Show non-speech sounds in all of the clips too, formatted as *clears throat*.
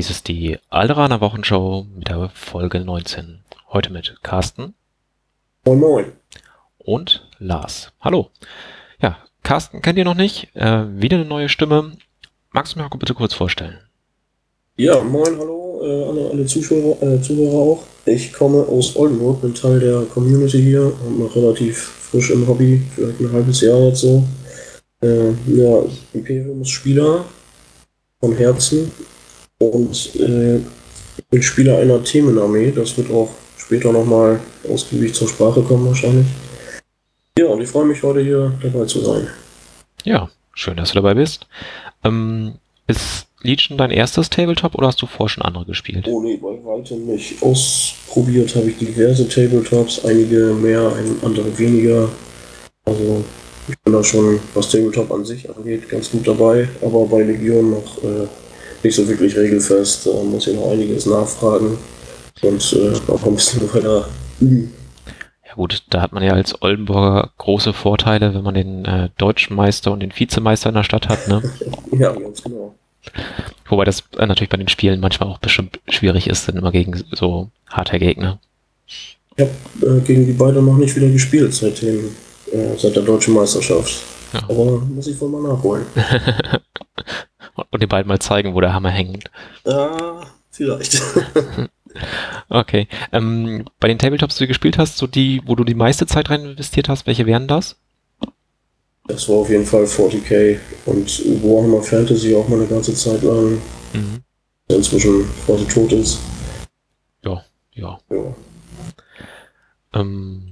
Dies ist die Alderaner Wochenshow mit der Folge 19. Heute mit Carsten. Moin Moin. Und Lars. Hallo. Ja, Carsten kennt ihr noch nicht. Äh, wieder eine neue Stimme. Magst du mir bitte kurz vorstellen? Ja, moin, hallo, äh, alle, alle Zuschauer, äh, Zuhörer auch. Ich komme aus Oldenburg, bin Teil der Community hier und noch relativ frisch im Hobby, vielleicht ein halbes Jahr jetzt so. Äh, ja, Imperiums-Spieler von Herzen und äh, ich bin Spieler einer Themenarmee. Das wird auch später nochmal ausgiebig zur Sprache kommen wahrscheinlich. Ja, und ich freue mich heute hier dabei zu sein. Ja, schön, dass du dabei bist. Ähm, ist Legion dein erstes Tabletop oder hast du vorher schon andere gespielt? Oh nee, bei weitem nicht. Ausprobiert habe ich diverse Tabletops, einige mehr, andere weniger. Also ich bin da schon, was Tabletop an sich angeht, ganz gut dabei, aber bei Legion noch äh, nicht so wirklich regelfest. Da muss ich noch einiges nachfragen und äh, auch ein bisschen weiter üben. Ja gut, da hat man ja als Oldenburger große Vorteile, wenn man den äh, Deutschen Meister und den Vizemeister in der Stadt hat, ne? *laughs* ja, ganz genau. Wobei das äh, natürlich bei den Spielen manchmal auch bestimmt schwierig ist, dann immer gegen so harte Gegner. Ich habe äh, gegen die beiden noch nicht wieder gespielt, seitdem, äh, seit der deutschen Meisterschaft. Ja. Aber muss ich wohl mal nachholen. *laughs* und den beiden mal zeigen, wo der Hammer hängt. Ja, vielleicht. *laughs* okay. Ähm, bei den Tabletops, die du gespielt hast, so die, wo du die meiste Zeit rein investiert hast, welche wären das? Das war auf jeden Fall 40k und Warhammer Fantasy auch mal eine ganze Zeit lang. Mhm. Inzwischen quasi tot ist. Ja, ja. ja. Ähm,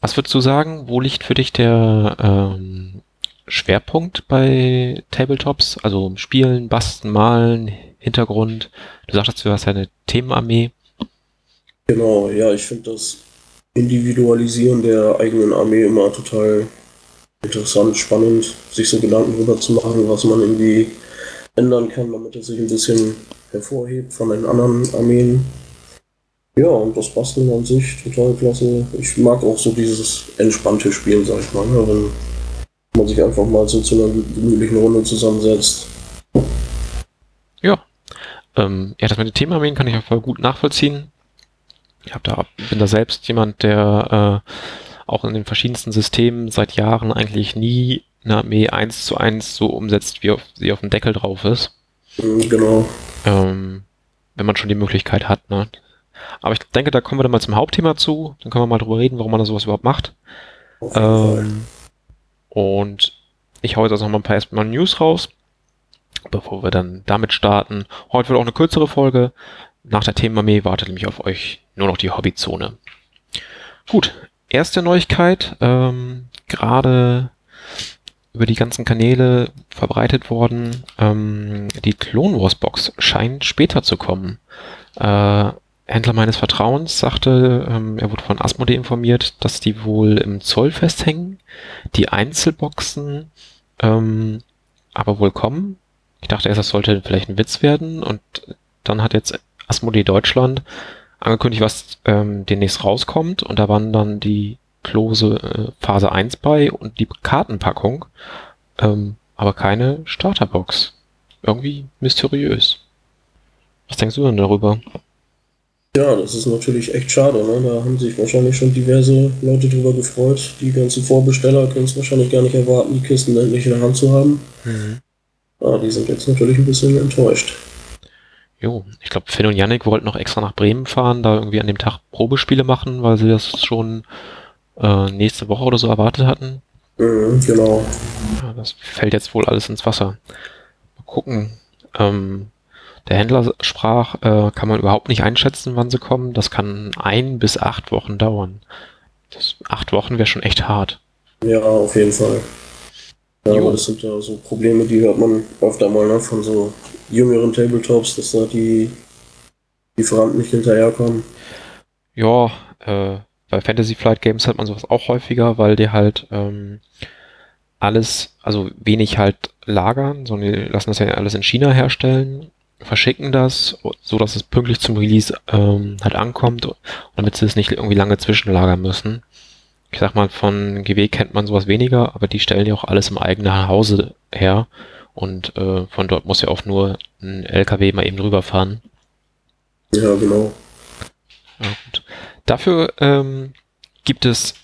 was würdest du sagen, wo liegt für dich der ähm, Schwerpunkt bei Tabletops? Also Spielen, Basteln, Malen, Hintergrund. Du sagtest, du hast ja eine Themenarmee. Genau, ja, ich finde das Individualisieren der eigenen Armee immer total interessant, spannend, sich so Gedanken darüber zu machen, was man irgendwie ändern kann, damit es sich ein bisschen hervorhebt von den anderen Armeen. Ja, und das Basteln an sich total klasse. Ich mag auch so dieses entspannte Spielen, sag ich mal, ne? wenn man sich einfach mal so zu einer gemütlichen Runde zusammensetzt. Ja. Ähm, ja, das mit den Themenarmeen kann ich ja voll gut nachvollziehen. Ich hab da, bin da selbst jemand, der äh, auch in den verschiedensten Systemen seit Jahren eigentlich nie eine Armee eins zu eins so umsetzt, wie auf, sie auf dem Deckel drauf ist. Mhm, genau. Ähm, wenn man schon die Möglichkeit hat, ne? Aber ich denke, da kommen wir dann mal zum Hauptthema zu. Dann können wir mal drüber reden, warum man da sowas überhaupt macht. Ähm, und ich hau jetzt also noch mal ein paar erstmal News raus, bevor wir dann damit starten. Heute wird auch eine kürzere Folge. Nach der Themenarmee wartet nämlich auf euch nur noch die Hobbyzone. Gut, erste Neuigkeit, ähm, gerade über die ganzen Kanäle verbreitet worden. Ähm, die Clone Wars Box scheint später zu kommen. Äh, Händler meines Vertrauens sagte, ähm, er wurde von Asmodee informiert, dass die wohl im Zoll festhängen, die Einzelboxen ähm, aber wohl kommen. Ich dachte erst, das sollte vielleicht ein Witz werden und dann hat jetzt Asmodee Deutschland angekündigt, was ähm, demnächst rauskommt und da waren dann die Klose äh, Phase 1 bei und die Kartenpackung, ähm, aber keine Starterbox. Irgendwie mysteriös. Was denkst du denn darüber? Ja, das ist natürlich echt schade. Ne? Da haben sich wahrscheinlich schon diverse Leute drüber gefreut. Die ganzen Vorbesteller können es wahrscheinlich gar nicht erwarten, die Kisten endlich in der Hand zu haben. Mhm. Ah, die sind jetzt natürlich ein bisschen enttäuscht. Jo, ich glaube, Finn und Yannick wollten noch extra nach Bremen fahren, da irgendwie an dem Tag Probespiele machen, weil sie das schon äh, nächste Woche oder so erwartet hatten. Mhm, genau. Ja, das fällt jetzt wohl alles ins Wasser. Mal gucken. Ähm, der Händler sprach, äh, kann man überhaupt nicht einschätzen, wann sie kommen. Das kann ein bis acht Wochen dauern. Das, acht Wochen wäre schon echt hart. Ja, auf jeden Fall. Ja, aber das sind ja so Probleme, die hört man öfter mal ne, von so jüngeren Tabletops, dass da die Lieferanten nicht hinterherkommen. Ja, äh, bei Fantasy Flight Games hat man sowas auch häufiger, weil die halt ähm, alles, also wenig halt lagern, sondern die lassen das ja alles in China herstellen verschicken das, so dass es pünktlich zum Release ähm, halt ankommt, damit sie es nicht irgendwie lange zwischenlagern müssen. Ich sag mal, von GW kennt man sowas weniger, aber die stellen ja auch alles im eigenen Hause her und äh, von dort muss ja auch nur ein LKW mal eben drüber fahren. Ja, genau. Ja. Dafür ähm, gibt es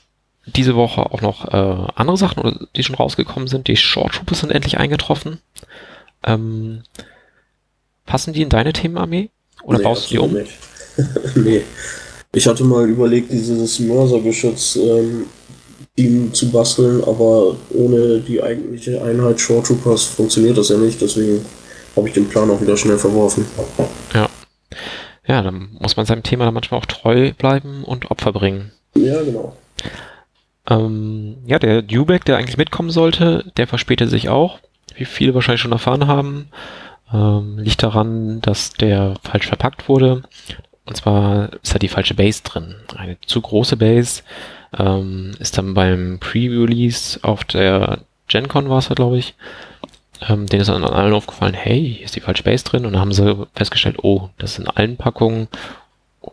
diese Woche auch noch äh, andere Sachen, die schon rausgekommen sind. Die Short Troopers sind endlich eingetroffen. Ähm, passen die in deine Themenarmee? Oder nee, baust du die um? Nicht. *laughs* nee. Ich hatte mal überlegt, dieses Mörsergeschütz ähm, zu basteln, aber ohne die eigentliche Einheit Short Troopers funktioniert das ja nicht, deswegen habe ich den Plan auch wieder schnell verworfen. Ja. Ja, dann muss man seinem Thema dann manchmal auch treu bleiben und Opfer bringen. Ja, genau. Ähm, ja, der Dewback, der eigentlich mitkommen sollte, der verspätet sich auch, wie viele wahrscheinlich schon erfahren haben. Ähm, liegt daran, dass der falsch verpackt wurde. Und zwar ist da die falsche Base drin. Eine zu große Base ähm, ist dann beim Pre-Release auf der GenCon war es glaube ich. Ähm, denen ist dann allen aufgefallen, hey, hier ist die falsche Base drin. Und dann haben sie festgestellt, oh, das sind allen Packungen.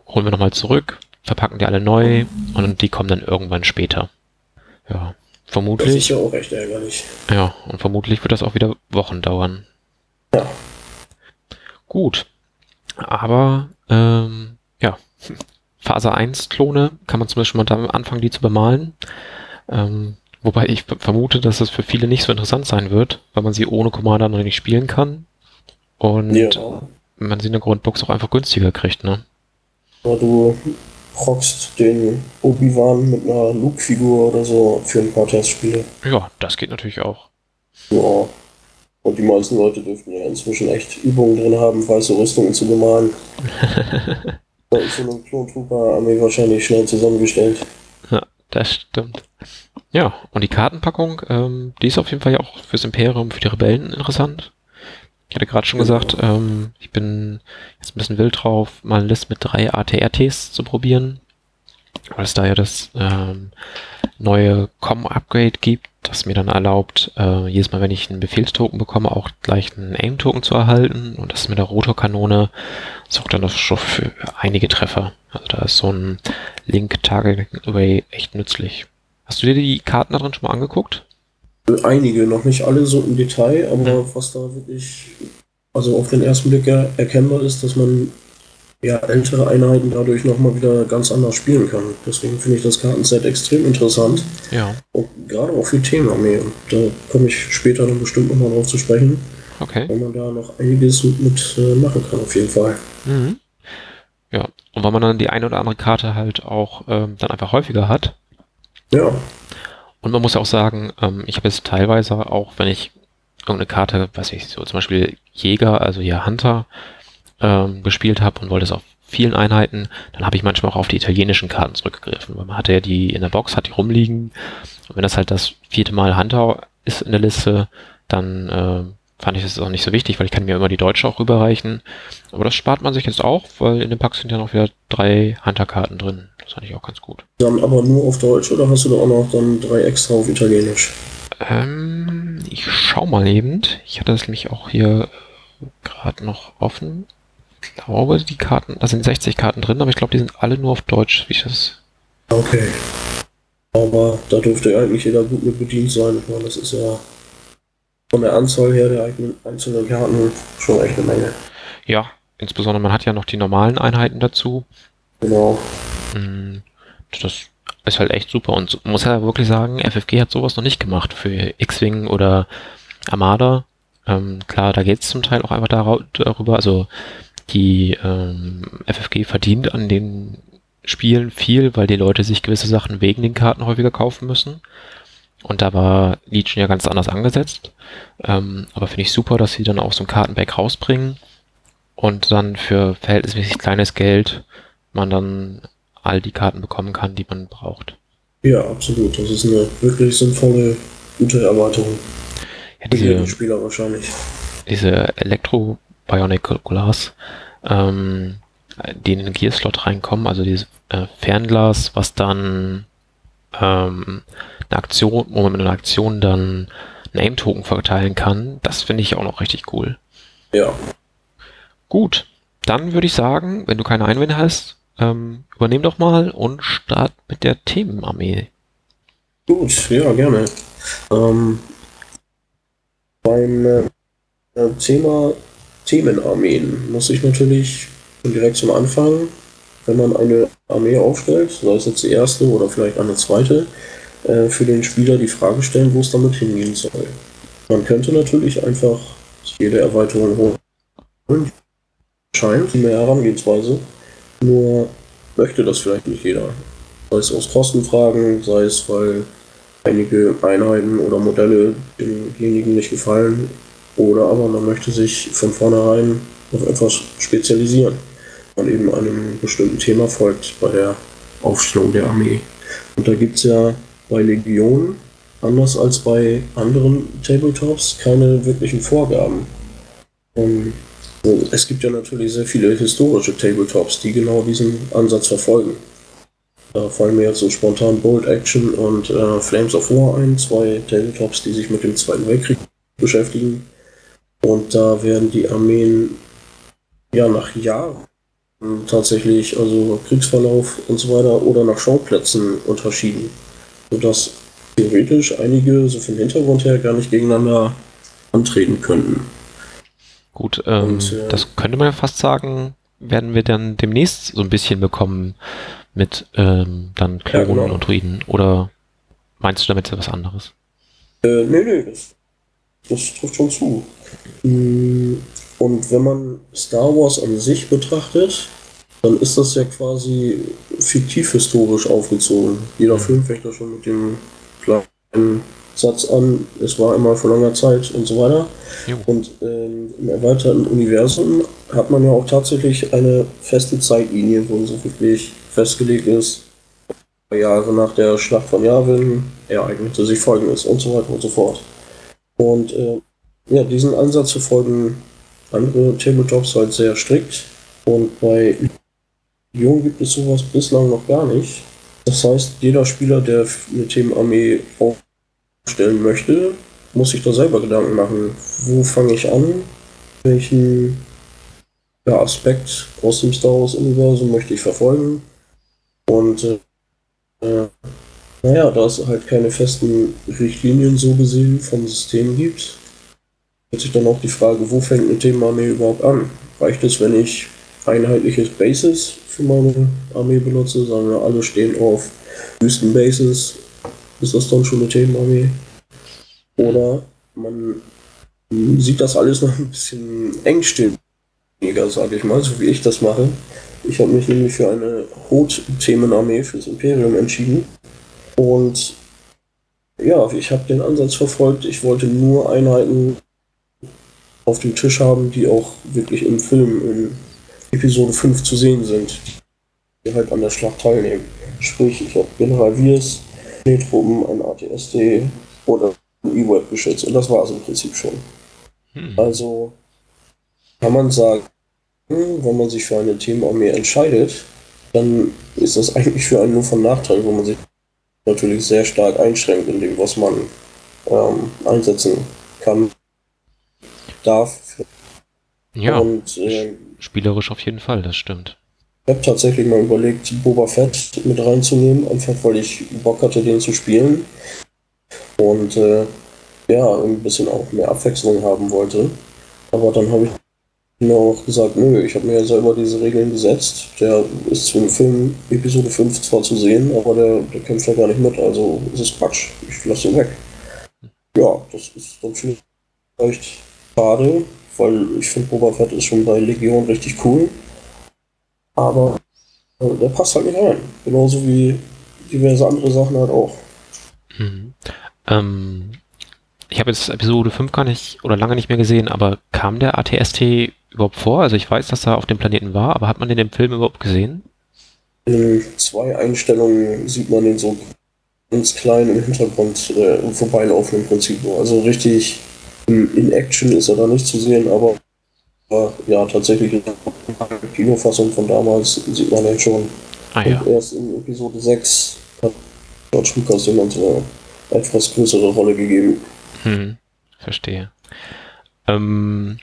Holen wir nochmal zurück, verpacken die alle neu und die kommen dann irgendwann später. Ja, vermutlich. Das ist ja auch recht ärgerlich. Ja, und vermutlich wird das auch wieder Wochen dauern. Ja. Gut. Aber, ähm, ja, Phase 1 Klone kann man zum Beispiel mal da anfangen, die zu bemalen. Ähm, wobei ich vermute, dass das für viele nicht so interessant sein wird, weil man sie ohne Commander noch nicht spielen kann. Und ja. man sie in der Grundbox auch einfach günstiger kriegt, ne? Ja, du rockst den Obi-Wan mit einer Luke-Figur oder so für ein paar Testspiele. Ja, das geht natürlich auch. Ja. Und die meisten Leute dürften ja inzwischen echt Übungen drin haben, weiße Rüstungen zu bemalen. *laughs* da ist so eine Klon-Trooper-Armee wahrscheinlich schnell zusammengestellt. Ja, das stimmt. Ja, und die Kartenpackung, ähm, die ist auf jeden Fall ja auch fürs Imperium, für die Rebellen interessant. Ich hatte gerade schon genau. gesagt, ähm, ich bin jetzt ein bisschen wild drauf, mal eine Liste mit drei ATRTs zu probieren, weil es da ja das ähm, neue Com-Upgrade gibt, das mir dann erlaubt, äh, jedes Mal, wenn ich einen Befehlstoken bekomme, auch gleich einen Aim-Token zu erhalten. Und das mit der Rotorkanone sorgt dann das schon für einige Treffer. Also da ist so ein Link-Target-Array echt nützlich. Hast du dir die Karten da drin schon mal angeguckt? Einige, noch nicht alle so im Detail, aber ja. was da wirklich, also auf den ersten Blick erkennbar ist, dass man ja, ältere Einheiten dadurch nochmal wieder ganz anders spielen kann. Deswegen finde ich das Kartenset extrem interessant. Ja. Und gerade auch für Themenarmee. Und da komme ich später dann bestimmt nochmal drauf zu sprechen. Okay. Weil man da noch einiges mit äh, machen kann, auf jeden Fall. Mhm. Ja, und weil man dann die eine oder andere Karte halt auch ähm, dann einfach häufiger hat. Ja. Und man muss ja auch sagen, ähm, ich habe jetzt teilweise auch, wenn ich irgendeine Karte, weiß ich, so zum Beispiel Jäger, also hier Hunter, ähm, gespielt habe und wollte es auf vielen Einheiten, dann habe ich manchmal auch auf die italienischen Karten zurückgegriffen, weil man hatte ja die in der Box, hat die rumliegen. Und wenn das halt das vierte Mal Hunter ist in der Liste, dann äh, fand ich das auch nicht so wichtig, weil ich kann mir immer die deutsche auch rüberreichen. Aber das spart man sich jetzt auch, weil in dem Pack sind ja noch wieder drei Hunter-Karten drin. Das fand ich auch ganz gut. Dann aber nur auf Deutsch oder hast du da auch noch dann drei extra auf Italienisch? Ähm, ich schau mal eben. Ich hatte das nämlich auch hier gerade noch offen glaube, die Karten, da sind 60 Karten drin, aber ich glaube, die sind alle nur auf Deutsch, wie ich das. Okay. Aber da dürfte ja eigentlich jeder gut mit bedient sein. Ich meine, das ist ja von der Anzahl her der einzelnen Karten schon echt eine Menge. Ja, insbesondere man hat ja noch die normalen Einheiten dazu. Genau. Mm, das ist halt echt super und muss ja wirklich sagen, FFG hat sowas noch nicht gemacht für X-Wing oder Armada. Ähm, klar, da geht es zum Teil auch einfach darüber, also die ähm, FFG verdient an den Spielen viel, weil die Leute sich gewisse Sachen wegen den Karten häufiger kaufen müssen. Und da war Legion ja ganz anders angesetzt. Ähm, aber finde ich super, dass sie dann auch so ein Kartenback rausbringen und dann für verhältnismäßig kleines Geld man dann all die Karten bekommen kann, die man braucht. Ja, absolut. Das ist eine wirklich sinnvolle, gute Erweiterung. Ja, diese, Spieler wahrscheinlich. Diese Elektro Bionic Glass, ähm, die in den Gear-Slot reinkommen, also dieses äh, Fernglas, was dann ähm, eine Aktion, wo man mit einer Aktion dann einen Aim-Token verteilen kann, das finde ich auch noch richtig cool. Ja. Gut, dann würde ich sagen, wenn du keine Einwände hast, ähm, übernehm doch mal und start mit der Themenarmee. Gut, ja, gerne. Ähm, beim Äh, Thema Themenarmeen muss ich natürlich direkt zum Anfang, wenn man eine Armee aufstellt, sei es jetzt die erste oder vielleicht eine zweite, äh, für den Spieler die Frage stellen, wo es damit hingehen soll. Man könnte natürlich einfach jede Erweiterung holen. Scheint mehr Herangehensweise. Nur möchte das vielleicht nicht jeder. Sei es aus Kostenfragen, sei es weil einige Einheiten oder Modelle demjenigen nicht gefallen oder aber man möchte sich von vornherein auf etwas spezialisieren. Man eben einem bestimmten Thema folgt bei der Aufstellung der Armee. Und da gibt es ja bei Legion, anders als bei anderen Tabletops, keine wirklichen Vorgaben. Und es gibt ja natürlich sehr viele historische Tabletops, die genau diesen Ansatz verfolgen. Da fallen mir jetzt so spontan Bold Action und äh, Flames of War ein, zwei Tabletops, die sich mit dem Zweiten Weltkrieg beschäftigen. Und da werden die Armeen ja nach Jahren tatsächlich, also Kriegsverlauf und so weiter, oder nach Schauplätzen unterschieden. Sodass theoretisch einige so vom Hintergrund her gar nicht gegeneinander antreten könnten. Gut, ähm, und, äh, das könnte man ja fast sagen, werden wir dann demnächst so ein bisschen bekommen mit ähm, dann Klonen ja, genau. und Druiden. Oder meinst du damit etwas anderes? Äh, nee, nee, das, das trifft schon zu. Mm, und wenn man Star Wars an sich betrachtet, dann ist das ja quasi fiktiv historisch aufgezogen. Jeder mhm. Film fängt ja schon mit dem kleinen Satz an, es war einmal vor langer Zeit und so weiter. Jo. Und ähm, im erweiterten Universum hat man ja auch tatsächlich eine feste Zeitlinie, wo so wirklich festgelegt ist, Jahre nach der Schlacht von Yavin ereignete sich folgendes und so weiter und so fort. Und äh, ja, diesen Ansatz verfolgen andere Tabletops halt sehr strikt. Und bei Jung gibt es sowas bislang noch gar nicht. Das heißt, jeder Spieler, der eine Themenarmee aufstellen möchte, muss sich da selber Gedanken machen. Wo fange ich an? Welchen ja, Aspekt aus dem Star Wars-Universum möchte ich verfolgen? Und äh, äh, naja, da es halt keine festen Richtlinien so gesehen vom System gibt, stellt sich dann auch die Frage, wo fängt eine Themenarmee überhaupt an? Reicht es, wenn ich einheitliches Basis für meine Armee benutze? Sagen wir, alle stehen auf Wüstenbases. Ist das dann schon eine Themenarmee? Oder man sieht das alles noch ein bisschen engstirniger, sage ich mal, so wie ich das mache. Ich habe mich nämlich für eine Hot-Themenarmee fürs Imperium entschieden. Und ja, ich habe den Ansatz verfolgt, ich wollte nur Einheiten auf dem Tisch haben, die auch wirklich im Film in Episode 5 zu sehen sind, die halt an der Schlacht teilnehmen. Sprich, ich habe General Wirs, Schneetruppen, ein ATSD oder ein E-Web-Geschütz und das war es im Prinzip schon. Hm. Also kann man sagen, wenn man sich für eine Themenarmee entscheidet, dann ist das eigentlich für einen nur von Nachteil, wo man sich natürlich sehr stark einschränkt in dem, was man ähm, einsetzen kann, darf. Ja, und, äh, spielerisch auf jeden Fall, das stimmt. Ich habe tatsächlich mal überlegt, Boba Fett mit reinzunehmen, einfach weil ich Bock hatte, den zu spielen. Und äh, ja, ein bisschen auch mehr Abwechslung haben wollte. Aber dann habe ich mir auch gesagt, nö, ich habe mir ja selber diese Regeln gesetzt. Der ist im Film Episode 5 zwar zu sehen, aber der, der kämpft ja gar nicht mit, also ist es Quatsch. Ich lasse ihn weg. Ja, das ist dann vielleicht schade, weil ich finde Boba Fett ist schon bei Legion richtig cool. Aber äh, der passt halt nicht rein. Genauso wie diverse andere Sachen halt auch. Mhm. Ähm, ich habe jetzt Episode 5 gar nicht oder lange nicht mehr gesehen, aber kam der ATST überhaupt vor? Also ich weiß, dass er auf dem Planeten war, aber hat man den im Film überhaupt gesehen? In zwei Einstellungen sieht man den so ganz klein im Hintergrund äh, vorbeilaufen im Prinzip. Also richtig in Action ist er da nicht zu sehen, aber ja, tatsächlich in der Kinofassung von damals sieht man ihn schon. Ah, ja. Und erst in Episode 6 hat George Lucas jemand eine etwas größere Rolle gegeben. Hm, verstehe. Ähm,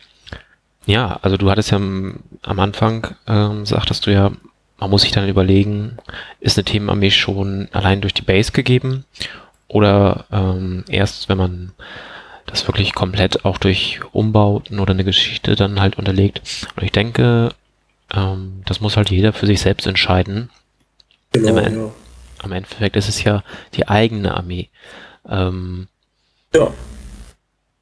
ja, also du hattest ja am, am Anfang, ähm, sagtest du ja, man muss sich dann überlegen, ist eine Themenarmee schon allein durch die Base gegeben oder ähm, erst, wenn man das wirklich komplett auch durch Umbauten oder eine Geschichte dann halt unterlegt. Und ich denke, ähm, das muss halt jeder für sich selbst entscheiden. Genau, Im, ja. Am Endeffekt ist es ja die eigene Armee. Ähm, ja.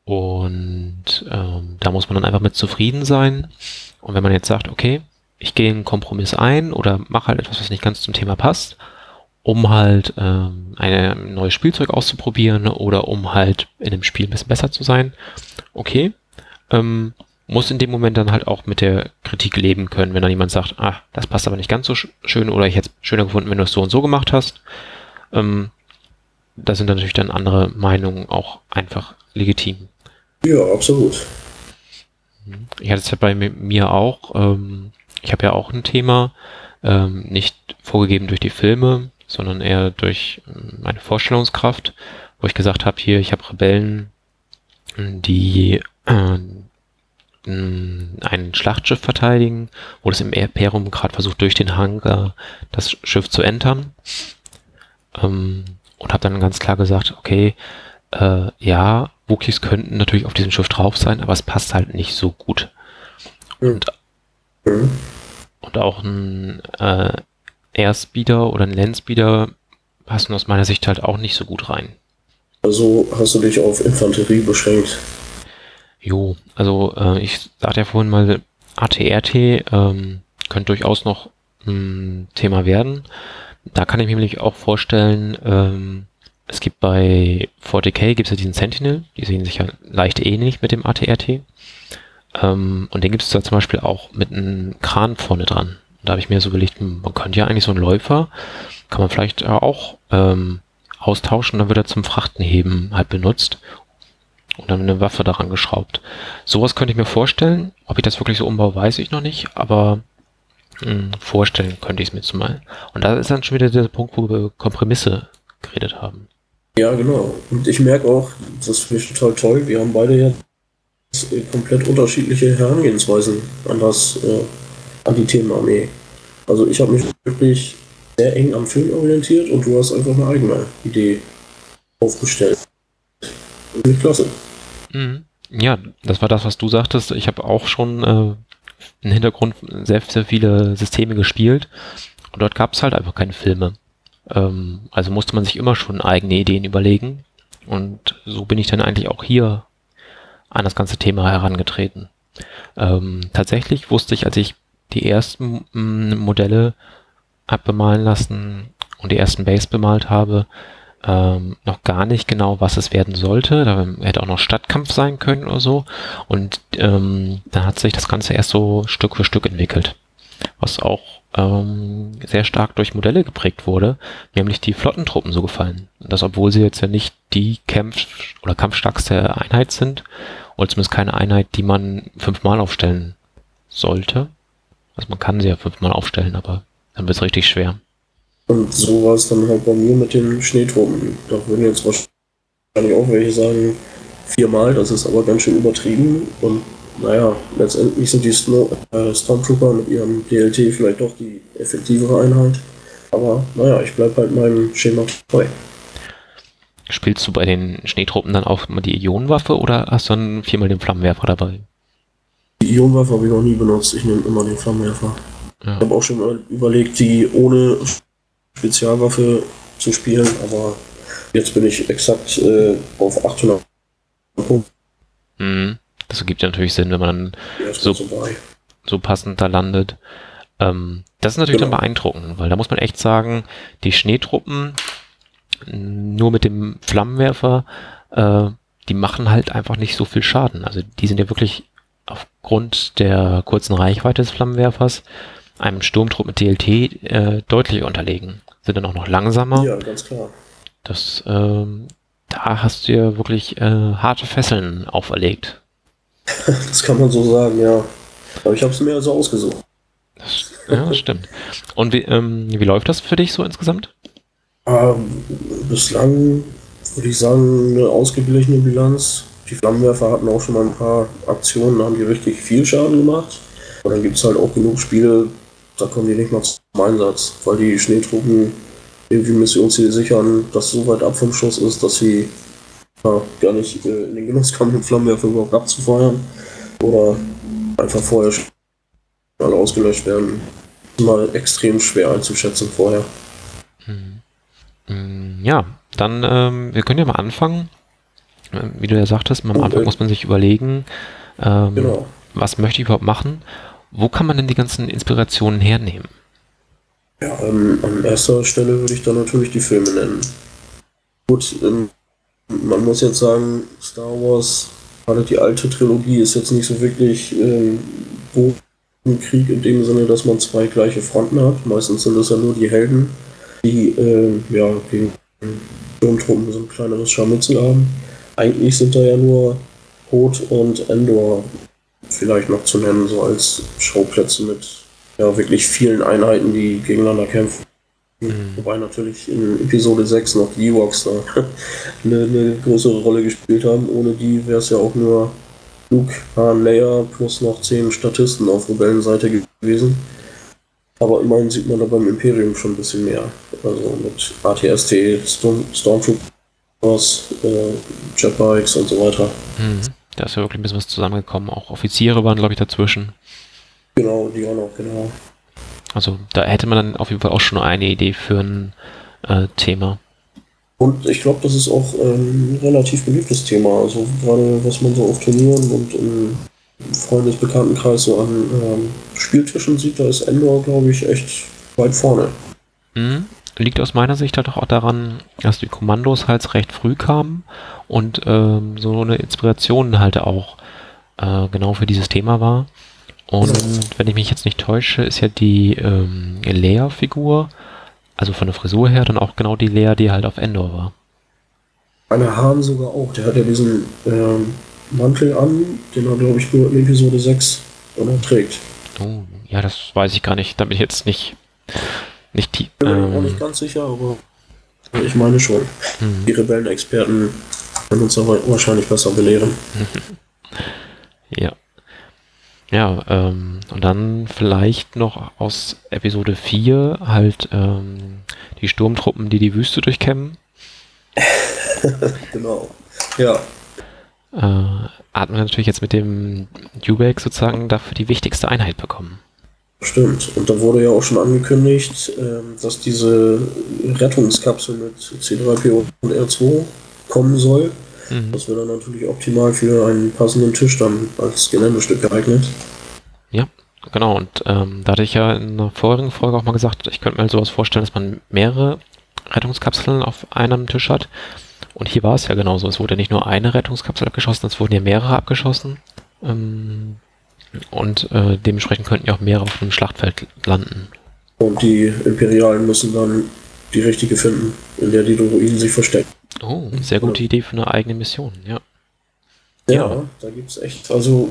Und ähm, da muss man dann einfach mit zufrieden sein. Und wenn man jetzt sagt, okay, ich gehe einen Kompromiss ein oder mache halt etwas, was nicht ganz zum Thema passt, um halt ähm, ein neues Spielzeug auszuprobieren oder um halt in dem Spiel ein bisschen besser zu sein, okay, ähm, muss in dem Moment dann halt auch mit der Kritik leben können, wenn dann jemand sagt, ah, das passt aber nicht ganz so schön oder ich hätte es schöner gefunden, wenn du es so und so gemacht hast. Ähm, da sind natürlich dann andere Meinungen auch einfach legitim. Ja, absolut. Ich hatte es ja bei mir auch, ähm, ich habe ja auch ein Thema, ähm, nicht vorgegeben durch die Filme, sondern eher durch ähm, meine Vorstellungskraft, wo ich gesagt habe, hier, ich habe Rebellen, die äh, ein Schlachtschiff verteidigen, wo das Imperium gerade versucht, durch den Hangar das Schiff zu entern. Ähm, und habe dann ganz klar gesagt, okay, äh, ja, Wookies könnten natürlich auf diesem Schiff drauf sein, aber es passt halt nicht so gut. Und, mhm. und auch ein äh, Airspeeder oder ein Landspeeder passen aus meiner Sicht halt auch nicht so gut rein. Also hast du dich auf Infanterie beschränkt? Jo, also äh, ich sagte ja vorhin mal, ATRT ähm, könnte durchaus noch ein Thema werden. Da kann ich mir nämlich auch vorstellen, ähm, es gibt bei 40k gibt es ja diesen Sentinel, die sehen sich ja leicht ähnlich mit dem ATRT. Ähm, und den gibt es da zum Beispiel auch mit einem Kran vorne dran. Da habe ich mir so überlegt, hm, man könnte ja eigentlich so einen Läufer, kann man vielleicht auch ähm, austauschen, dann wird er zum Frachtenheben halt benutzt und dann eine Waffe daran geschraubt. Sowas könnte ich mir vorstellen. Ob ich das wirklich so umbaue, weiß ich noch nicht, aber mh, hm, vorstellen könnte ich es mir zumal. Und da ist dann schon wieder der Punkt, wo wir Kompromisse geredet haben. Ja, genau. Und ich merke auch, das finde ich total toll, wir haben beide ja komplett unterschiedliche Herangehensweisen an das, äh, an die Themenarmee. Also ich habe mich wirklich sehr eng am Film orientiert und du hast einfach eine eigene Idee aufgestellt. Finde klasse. Mhm. Ja, das war das, was du sagtest. Ich habe auch schon äh, im Hintergrund sehr, sehr viele Systeme gespielt und dort gab es halt einfach keine Filme. Ähm, also musste man sich immer schon eigene Ideen überlegen und so bin ich dann eigentlich auch hier an das ganze Thema herangetreten. Ähm, tatsächlich wusste ich, als ich die ersten mm, Modelle abbemalen lassen und die ersten Base bemalt habe, ähm, noch gar nicht genau, was es werden sollte. Da hätte auch noch Stadtkampf sein können oder so. Und ähm, dann hat sich das Ganze erst so Stück für Stück entwickelt. Was auch ähm, sehr stark durch Modelle geprägt wurde, nämlich die Flottentruppen so gefallen. Das, obwohl sie jetzt ja nicht die Kampf- oder kampfstarkste Einheit sind, oder zumindest keine Einheit, die man fünfmal aufstellen sollte. Also man kann sie ja fünfmal aufstellen, aber dann wird es richtig schwer. Und so war es dann halt bei mir mit den Schneetruppen. Da würden jetzt wahrscheinlich auch welche sagen, viermal, das ist aber ganz schön übertrieben. Und naja, letztendlich sind die Snow äh, Stormtrooper mit ihrem DLT vielleicht doch die effektivere Einheit. Aber naja, ich bleibe halt meinem Schema treu. Spielst du bei den Schneetruppen dann auch mal die Ionenwaffe oder hast du dann viermal den Flammenwerfer dabei? Die Ionenwaffe habe ich noch nie benutzt, ich nehme immer den Flammenwerfer. Ja. Ich habe auch schon mal überlegt, die ohne Spezialwaffe zu spielen, aber jetzt bin ich exakt äh, auf 800 Punkte. Mhm. Das ergibt ja natürlich Sinn, wenn man dann so, so passend da landet. Ähm, das ist natürlich genau. dann beeindruckend, weil da muss man echt sagen, die Schneetruppen nur mit dem Flammenwerfer, äh, die machen halt einfach nicht so viel Schaden. Also die sind ja wirklich aufgrund der kurzen Reichweite des Flammenwerfers einem Sturmtrupp mit DLT äh, deutlich unterlegen sind dann auch noch langsamer. Ja, ganz klar. Das, ähm, da hast du ja wirklich äh, harte Fesseln auferlegt. *laughs* das kann man so sagen, ja. Aber ich habe es mir also ausgesucht. Das, ja, das stimmt. Und wie, ähm, wie läuft das für dich so insgesamt? Ähm, bislang würde ich sagen, eine ausgeglichene Bilanz. Die Flammenwerfer hatten auch schon mal ein paar Aktionen, da haben die richtig viel Schaden gemacht. Und dann gibt es halt auch genug Spiele, da kommen die nicht mal zum Einsatz, weil die Schneetruppen irgendwie Missionsziele sichern, das so weit ab vom Schuss ist, dass sie ja, gar nicht äh, in den Genuss kommen, den Flammenwerfer überhaupt abzufeuern. Oder einfach vorher alle ausgelöscht werden. Mal extrem schwer einzuschätzen vorher. Hm. Ja, dann, ähm, wir können ja mal anfangen. Ähm, Wie du ja sagtest, am Anfang äh, muss man sich überlegen, ähm, Genau. was möchte ich überhaupt machen? Wo kann man denn die ganzen Inspirationen hernehmen? Ja, ähm, an erster Stelle würde ich dann natürlich die Filme nennen. Gut, ähm, man muss jetzt sagen, Star Wars, gerade die alte Trilogie, ist jetzt nicht so wirklich ähm, Krieg in dem Sinne, dass man zwei gleiche Fronten hat. Meistens sind es ja nur die Helden, die ähm, ja, gegen Sturmtruppen so ein kleineres Scharmützel haben. Eigentlich sind da ja nur Hoth und Endor vielleicht noch zu nennen, so als Schauplätze mit ja, wirklich vielen Einheiten, die gegeneinander kämpfen. Wobei natürlich in Episode 6 noch die Ewoks da *laughs* eine, eine größere Rolle gespielt haben. Ohne die wäre es ja auch nur Luke, Han, Leia plus noch zehn Statisten auf Rebellenseite gewesen. Aber immerhin sieht man da beim Imperium schon ein bisschen mehr. Also mit ATST, Storm, Stormtroopers, äh, Jetbikes und so weiter. Hm. Da ist ja wirklich ein bisschen was zusammengekommen. Auch Offiziere waren, glaube ich, dazwischen. Genau, die auch noch, genau. Also da hätte man dann auf jeden Fall auch schon eine Idee für ein äh, Thema. Und ich glaube, das ist auch ähm, ein relativ beliebtes Thema. Also gerade was man so auf Turnieren und im Freundesbekanntenkreis so an ähm, Spieltischen sieht, da ist Endor, glaube ich, echt weit vorne. Hm. Liegt aus meiner Sicht halt auch daran, dass die Kommandos halt recht früh kamen und ähm, so eine Inspiration halt auch äh, genau für dieses Thema war. Und wenn ich mich jetzt nicht täusche, ist ja die ähm, Leia-Figur, also von der Frisur her, dann auch genau die Leia, die halt auf Endor war. Einer Hahn sogar auch, der hat ja diesen ähm, Mantel an, den er, glaube ich, nur in Episode 6 oder trägt. Oh, ja, das weiß ich gar nicht. Da bin ich jetzt nicht, nicht die. Bin mir auch Ähm, nicht ganz sicher, aber ich meine schon. hm. Die Rebellenexperten können uns aber wahrscheinlich besser belehren. *laughs* Ja. Ja, ähm, und dann vielleicht noch aus Episode 4 halt ähm, die Sturmtruppen, die die Wüste durchkämmen. *laughs* Genau. Ja, Äh, hat man natürlich jetzt mit dem Dewback sozusagen dafür die wichtigste Einheit bekommen. Stimmt. Und da wurde ja auch schon angekündigt, ähm, dass diese Rettungskapsel mit C3PO und R2 kommen soll. Mhm. Das wäre dann natürlich optimal für einen passenden Tisch dann als Geländestück geeignet. Ja, genau. Und ähm, da hatte ich ja in einer vorherigen Folge auch mal gesagt, ich könnte mir halt sowas vorstellen, dass man mehrere Rettungskapseln auf einem Tisch hat. Und hier war es ja genauso. Es wurde nicht nur eine Rettungskapsel abgeschossen, es wurden ja mehrere abgeschossen. Ähm, und äh, dementsprechend könnten ja auch mehrere auf einem Schlachtfeld landen. Und die Imperialen müssen dann die richtige finden, in der die Droiden sich verstecken. Oh, sehr gute Idee für eine eigene Mission, ja. Ja, Ja. da gibt es echt, also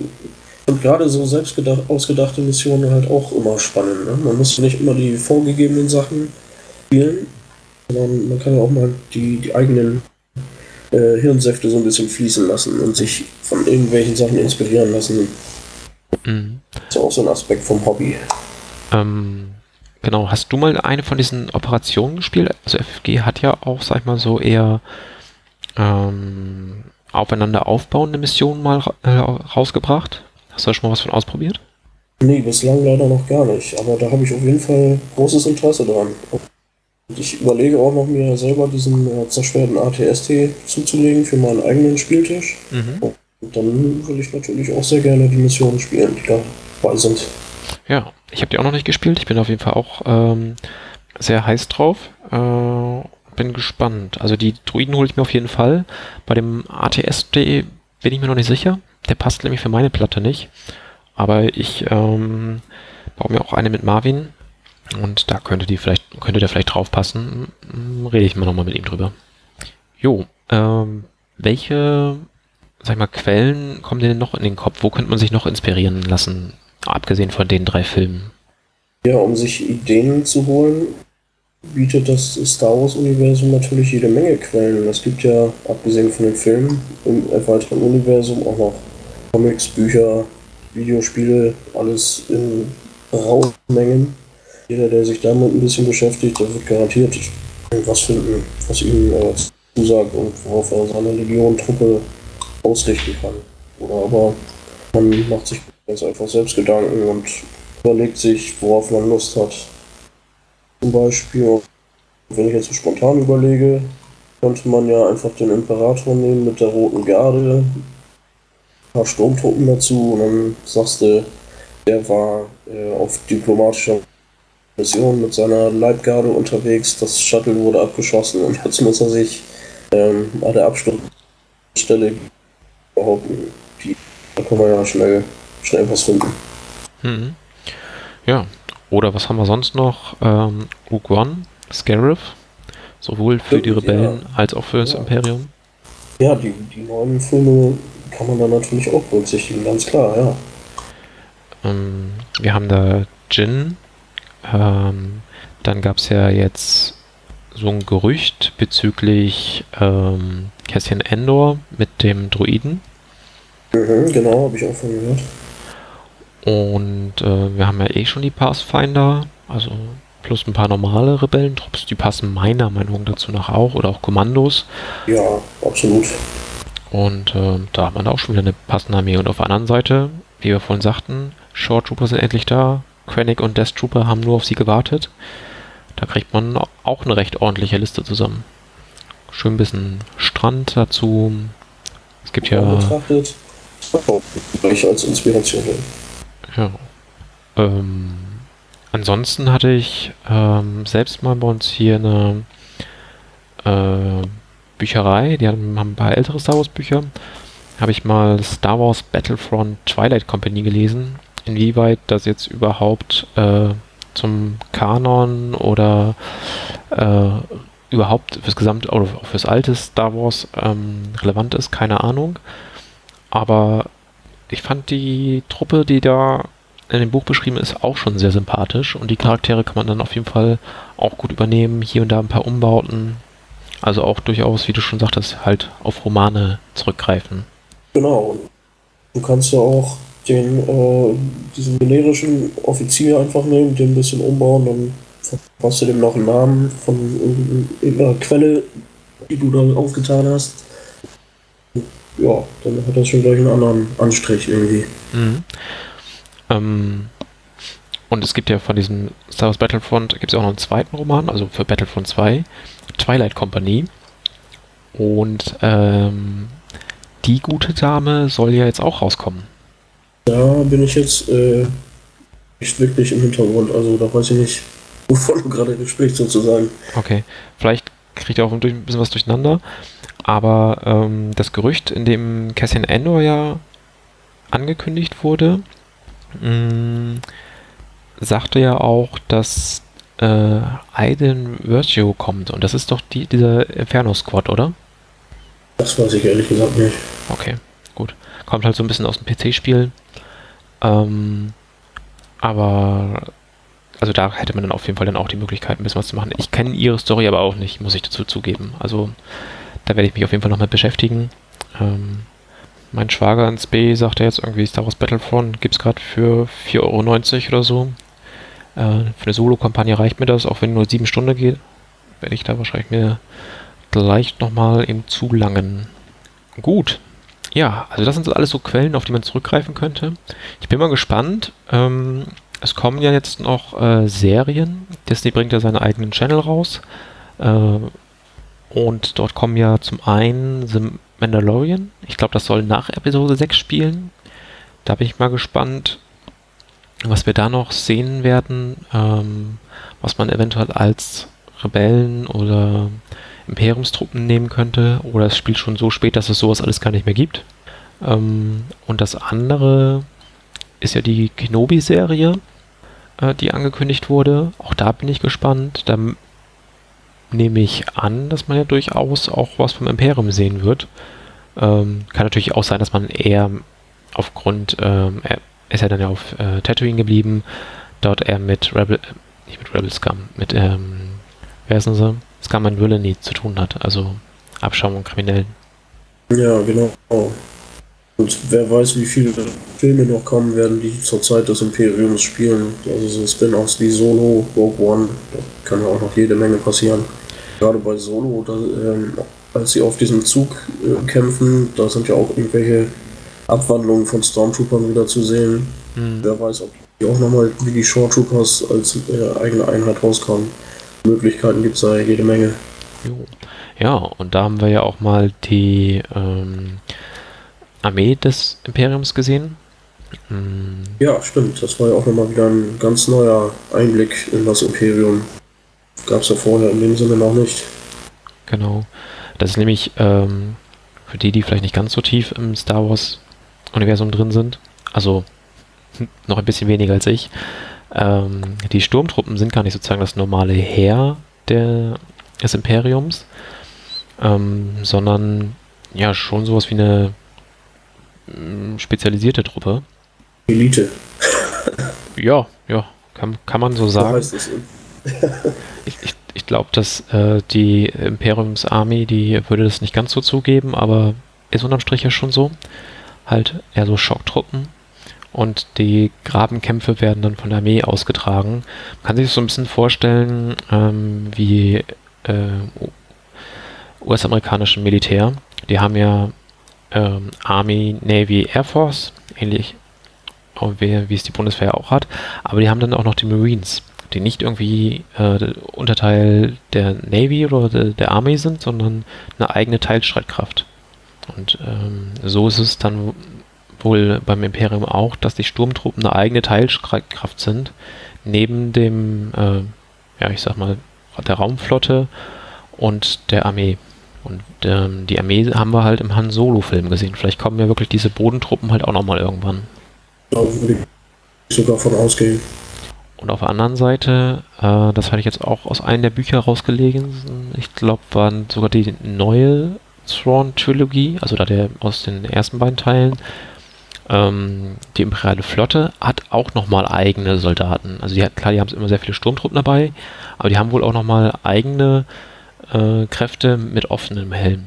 und gerade so selbst gedacht, ausgedachte Missionen halt auch immer spannend. Ne? Man muss nicht immer die vorgegebenen Sachen spielen, sondern man kann ja auch mal die, die eigenen äh, Hirnsäfte so ein bisschen fließen lassen und sich von irgendwelchen Sachen inspirieren lassen. Mhm. Das ist auch so ein Aspekt vom Hobby. Ähm, genau, hast du mal eine von diesen Operationen gespielt? Also FFG hat ja auch, sag ich mal, so eher ähm, aufeinander aufbauende Missionen mal äh, rausgebracht. Hast du da schon mal was von ausprobiert? Nee, bislang leider noch gar nicht, aber da habe ich auf jeden Fall großes Interesse dran. Und ich überlege auch noch mir selber diesen äh, zerstörten ATST zuzulegen für meinen eigenen Spieltisch. Mhm. Und dann will ich natürlich auch sehr gerne die Missionen spielen, die dabei sind. Ja, ich habe die auch noch nicht gespielt. Ich bin auf jeden Fall auch ähm, sehr heiß drauf. Äh, bin gespannt. Also die Druiden hole ich mir auf jeden Fall. Bei dem ATSD bin ich mir noch nicht sicher. Der passt nämlich für meine Platte nicht. Aber ich ähm, baue mir auch eine mit Marvin. Und da könnte die vielleicht, könnte der vielleicht drauf passen. Rede ich mal nochmal mit ihm drüber. Jo, ähm, welche, sag ich mal, Quellen kommen dir denn noch in den Kopf? Wo könnte man sich noch inspirieren lassen? Abgesehen von den drei Filmen. Ja, um sich Ideen zu holen, bietet das Star Wars-Universum natürlich jede Menge Quellen. Es gibt ja, abgesehen von den Filmen, im erweiterten Universum auch noch Comics, Bücher, Videospiele, alles in rauen Mengen. Jeder, der sich damit ein bisschen beschäftigt, der wird garantiert was finden, was ihm äh, zusagt und worauf er seine Legion-Truppe ausrichten kann. Oder aber man macht sich ganz einfach selbst Gedanken und überlegt sich, worauf man Lust hat. Zum Beispiel, wenn ich jetzt so spontan überlege, könnte man ja einfach den Imperator nehmen mit der roten Garde, ein paar Sturmtruppen dazu und dann sagst du, der war äh, auf diplomatischer Mission mit seiner Leibgarde unterwegs, das Shuttle wurde abgeschossen und jetzt muss er sich ähm, an der Absturzstelle behaupten. Da kann man ja schnell, schnell was finden. Mhm. Ja, oder was haben wir sonst noch? Ähm, One, Scarif, sowohl für die Rebellen ja. als auch für das ja. Imperium. Ja, die, die neuen Filme kann man dann natürlich auch berücksichtigen, ganz klar, ja. Ähm, wir haben da Jin. Ähm, dann gab es ja jetzt so ein Gerücht bezüglich ähm, Cassian Endor mit dem Druiden. Mhm, genau, habe ich auch von gehört. Und äh, wir haben ja eh schon die Pathfinder, also plus ein paar normale Rebellentrupps, die passen meiner Meinung dazu nach auch, oder auch Kommandos. Ja, absolut. Und äh, da hat man auch schon wieder eine passende Armee. Und auf der anderen Seite, wie wir vorhin sagten, Short Trooper sind endlich da. Krennic und Death Trooper haben nur auf sie gewartet. Da kriegt man auch eine recht ordentliche Liste zusammen. Schön ein bisschen Strand dazu. Es gibt ja. Betrachtet, gleich als Inspiration. Ja. Ähm, ansonsten hatte ich ähm, selbst mal bei uns hier eine äh, Bücherei, die haben, haben ein paar ältere Star Wars Bücher. Habe ich mal Star Wars Battlefront Twilight Company gelesen inwieweit das jetzt überhaupt äh, zum Kanon oder äh, überhaupt fürs gesamte oder fürs alte Star Wars ähm, relevant ist, keine Ahnung. Aber ich fand die Truppe, die da in dem Buch beschrieben ist, auch schon sehr sympathisch und die Charaktere kann man dann auf jeden Fall auch gut übernehmen. Hier und da ein paar Umbauten. Also auch durchaus, wie du schon sagtest, halt auf Romane zurückgreifen. Genau. Du kannst ja auch den, äh, diesen generischen Offizier einfach nehmen, den ein bisschen umbauen, dann verpasst du dem noch einen Namen von irgendeiner Quelle, die du dann aufgetan hast. Ja, dann hat das schon gleich einen anderen Anstrich irgendwie. Mhm. Ähm, und es gibt ja von diesem Star Wars Battlefront, gibt es auch noch einen zweiten Roman, also für Battlefront 2, Twilight Company. Und ähm, die gute Dame soll ja jetzt auch rauskommen. Da bin ich jetzt äh, nicht wirklich im Hintergrund, also da weiß ich nicht, wovon du gerade sprichst sozusagen. Okay, vielleicht kriegt ihr auch ein bisschen was durcheinander, aber ähm, das Gerücht, in dem Cassian Endor ja angekündigt wurde, mh, mm, sagte ja auch, dass äh, Aiden Virtue kommt und das ist doch die, dieser Inferno Squad, oder? Das weiß ich ehrlich gesagt nicht. Okay, gut. Kommt halt so ein bisschen aus dem PC-Spiel. Ähm, aber also da hätte man dann auf jeden Fall dann auch die Möglichkeit, ein bisschen was zu machen. Ich kenne ihre Story aber auch nicht, muss ich dazu zugeben. Also da werde ich mich auf jeden Fall noch mit beschäftigen. Ähm, mein Schwager ins B sagt er jetzt irgendwie Star Wars Battlefront gibt es gerade für 4,90 Euro oder so. Äh, für eine Solo-Kampagne reicht mir das, auch wenn nur sieben Stunden geht. Werde ich da wahrscheinlich mir gleich nochmal im Zulangen. Gut, ja, also das sind so alles so Quellen, auf die man zurückgreifen könnte. Ich bin mal gespannt. Ähm, es kommen ja jetzt noch äh, Serien. Disney bringt ja seinen eigenen Channel raus. Äh, und dort kommen ja zum einen The Mandalorian. Ich glaube, das soll nach Episode 6 spielen. Da bin ich mal gespannt, was wir da noch sehen werden. Ähm, was man eventuell als Rebellen oder Imperiumstruppen nehmen könnte. Oder es spielt schon so spät, dass es sowas alles gar nicht mehr gibt. Ähm, und das andere ist ja die Kenobi-Serie, äh, die angekündigt wurde. Auch da bin ich gespannt. Da nehme ich an, dass man ja durchaus auch was vom Imperium sehen wird. Ähm, kann natürlich auch sein, dass man eher aufgrund, ähm, er ist ja dann ja auf äh, Tatooine geblieben, dort eher mit Rebel, äh, nicht mit Rebel Scum, mit, ähm, wer ist so? Scum and Villainy zu tun hat, also Abschaum und Kriminellen. Ja, genau. Und wer weiß, wie viele Filme noch kommen werden, die zur Zeit des Imperiums spielen. Also so Spin-offs wie Solo, Rogue One, da kann ja auch noch jede Menge passieren. Gerade bei Solo, da ähm, als sie auf diesem Zug äh, kämpfen, da sind ja auch irgendwelche Abwandlungen von Stormtroopern wieder zu sehen. Mhm. Wer weiß, ob die auch nochmal wie die Shore Troopers als äh, eigene Einheit rauskommen. Möglichkeiten gibt es da jede Menge. Jo. Ja, und da haben wir ja auch mal die ähm, Armee des Imperiums gesehen. Mhm. Ja, stimmt. Das war ja auch nochmal wieder ein ganz neuer Einblick in das Imperium. Gab es ja vorher in dem Sinne noch nicht. Genau. Das ist nämlich ähm, für die, die vielleicht nicht ganz so tief im Star Wars-Universum drin sind, also *laughs* noch ein bisschen weniger als ich, ähm, die Sturmtruppen sind gar nicht sozusagen das normale Heer der, des Imperiums, ähm, sondern ja schon sowas wie eine spezialisierte Truppe. Elite. ja, ja, kann, kann man so sagen. *laughs* ich, ich, ich glaube, dass äh, die Imperiumsarmee, die würde das nicht ganz so zugeben, aber ist unterm Strich ja schon so. Halt eher so Schocktruppen. Und die Grabenkämpfe werden dann von der Armee ausgetragen. Man kann sich das so ein bisschen vorstellen ähm, wie äh, US-amerikanischen Militär. Die haben ja ähm, Army, Navy, Air Force, ähnlich wie, wie es die Bundeswehr auch hat. Aber die haben dann auch noch die Marines die nicht irgendwie äh, Unterteil der Navy oder de, der Army sind, sondern eine eigene Teilstreitkraft. Und ähm, so ist es dann wohl beim Imperium auch, dass die Sturmtruppen eine eigene Teilstreitkraft sind, neben dem, äh, ja, ich sag mal, der Raumflotte und der Armee. Und ähm, die Armee haben wir halt im Han Solo-Film gesehen. Vielleicht kommen ja wirklich diese Bodentruppen halt auch nochmal irgendwann. Da würde ich sogar von ausgehen. Und auf der anderen Seite, äh, das hatte ich jetzt auch aus einem der Bücher rausgelesen, ich glaube, waren sogar die neue Thrawn-Trilogie, also da der aus den ersten beiden Teilen, ähm, die imperiale Flotte hat auch nochmal eigene Soldaten. Also die hat, klar, die haben immer sehr viele Sturmtruppen dabei, aber die haben wohl auch nochmal eigene äh, Kräfte mit offenem Helm.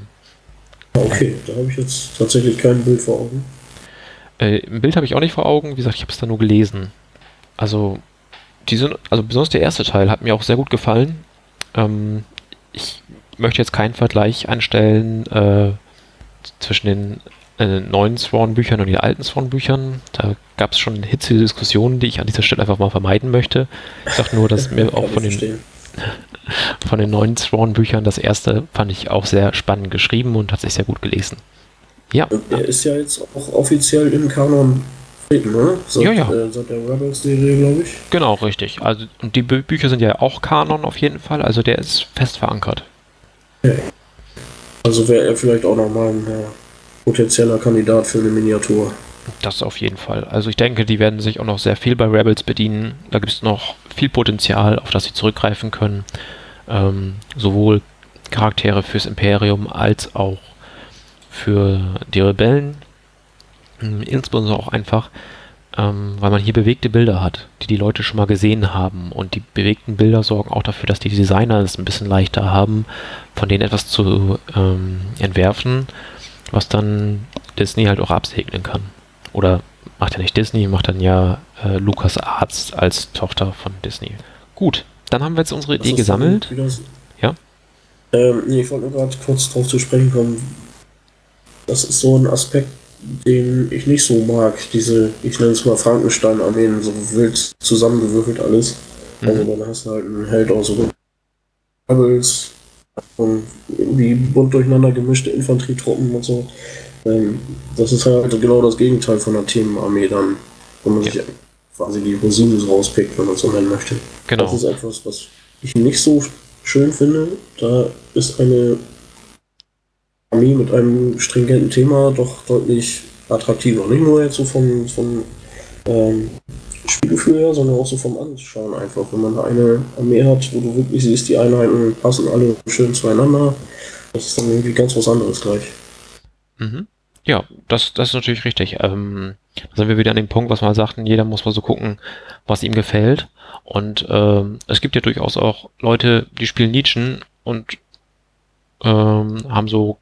Okay, da habe ich jetzt tatsächlich kein Bild vor Augen. Äh, ein Bild habe ich auch nicht vor Augen, wie gesagt, ich habe es da nur gelesen. Also die sind, also besonders der erste Teil hat mir auch sehr gut gefallen. Ähm, ich möchte jetzt keinen Vergleich anstellen äh, zwischen den äh, neuen Sworn-Büchern und den alten Sworn-Büchern. Da gab es schon hitzige Diskussionen, die ich an dieser Stelle einfach mal vermeiden möchte. Ich sage nur, dass *laughs* mir auch von den, von den neuen Sworn-Büchern das erste fand ich auch sehr spannend geschrieben und hat sich sehr gut gelesen. Ja. Er ist ja jetzt auch offiziell im Kanon ne? Seit, ja, ja. Äh, seit der Rebels-Serie, glaube ich. Genau, richtig. Also, und die Bü Bücher sind ja auch Kanon auf jeden Fall, also der ist fest verankert. Okay. Also wäre er vielleicht auch nochmal ein äh, potenzieller Kandidat für eine Miniatur. Das auf jeden Fall. Also ich denke, die werden sich auch noch sehr viel bei Rebels bedienen. Da gibt es noch viel Potenzial, auf das sie zurückgreifen können. Ähm, sowohl Charaktere fürs Imperium als auch für die Rebellen. Hm, insbesondere auch einfach, ähm, weil man hier bewegte Bilder hat, die die Leute schon mal gesehen haben. Und die bewegten Bilder sorgen auch dafür, dass die Designer es ein bisschen leichter haben, von denen etwas zu ähm, entwerfen, was dann Disney halt auch absegnen kann. Oder macht ja nicht Disney, macht dann ja äh, Lucas Arts als Tochter von Disney. Gut, dann haben wir jetzt unsere Idee gesammelt. Ja? Ähm, nee, ich wollte nur gerade kurz drauf zu sprechen kommen. Das ist so ein Aspekt, den ich nicht so mag. Diese, ich nenne es mal Frankenstein-Armeen, so wild zusammengewürfelt alles. Mhm. Also dann hast du halt einen Held aus Rebels und irgendwie bunt durcheinander gemischte Infanterietruppen und so. Ähm, das ist halt genau das Gegenteil von einer Themenarmee dann, wo man ja. sich quasi die Rosinen rauspickt, wenn man so nennen möchte. Genau. Das ist etwas, was ich nicht so schön finde. Da ist eine Armee mit einem stringenten Thema doch deutlich attraktiver. Nicht nur jetzt so vom, vom ähm, Spielgefühl her, sondern auch so vom Anschauen einfach. Wenn man da eine Armee hat, wo du wirklich siehst, die Einheiten passen alle schön zueinander, das ist dann irgendwie ganz was anderes gleich. Mhm. Ja, das, das ist natürlich richtig. Ähm, da sind wir wieder an dem Punkt, was wir sagten, jeder muss mal so gucken, was ihm gefällt. Und ähm, es gibt ja durchaus auch Leute, die spielen Nietzsche und ähm, haben so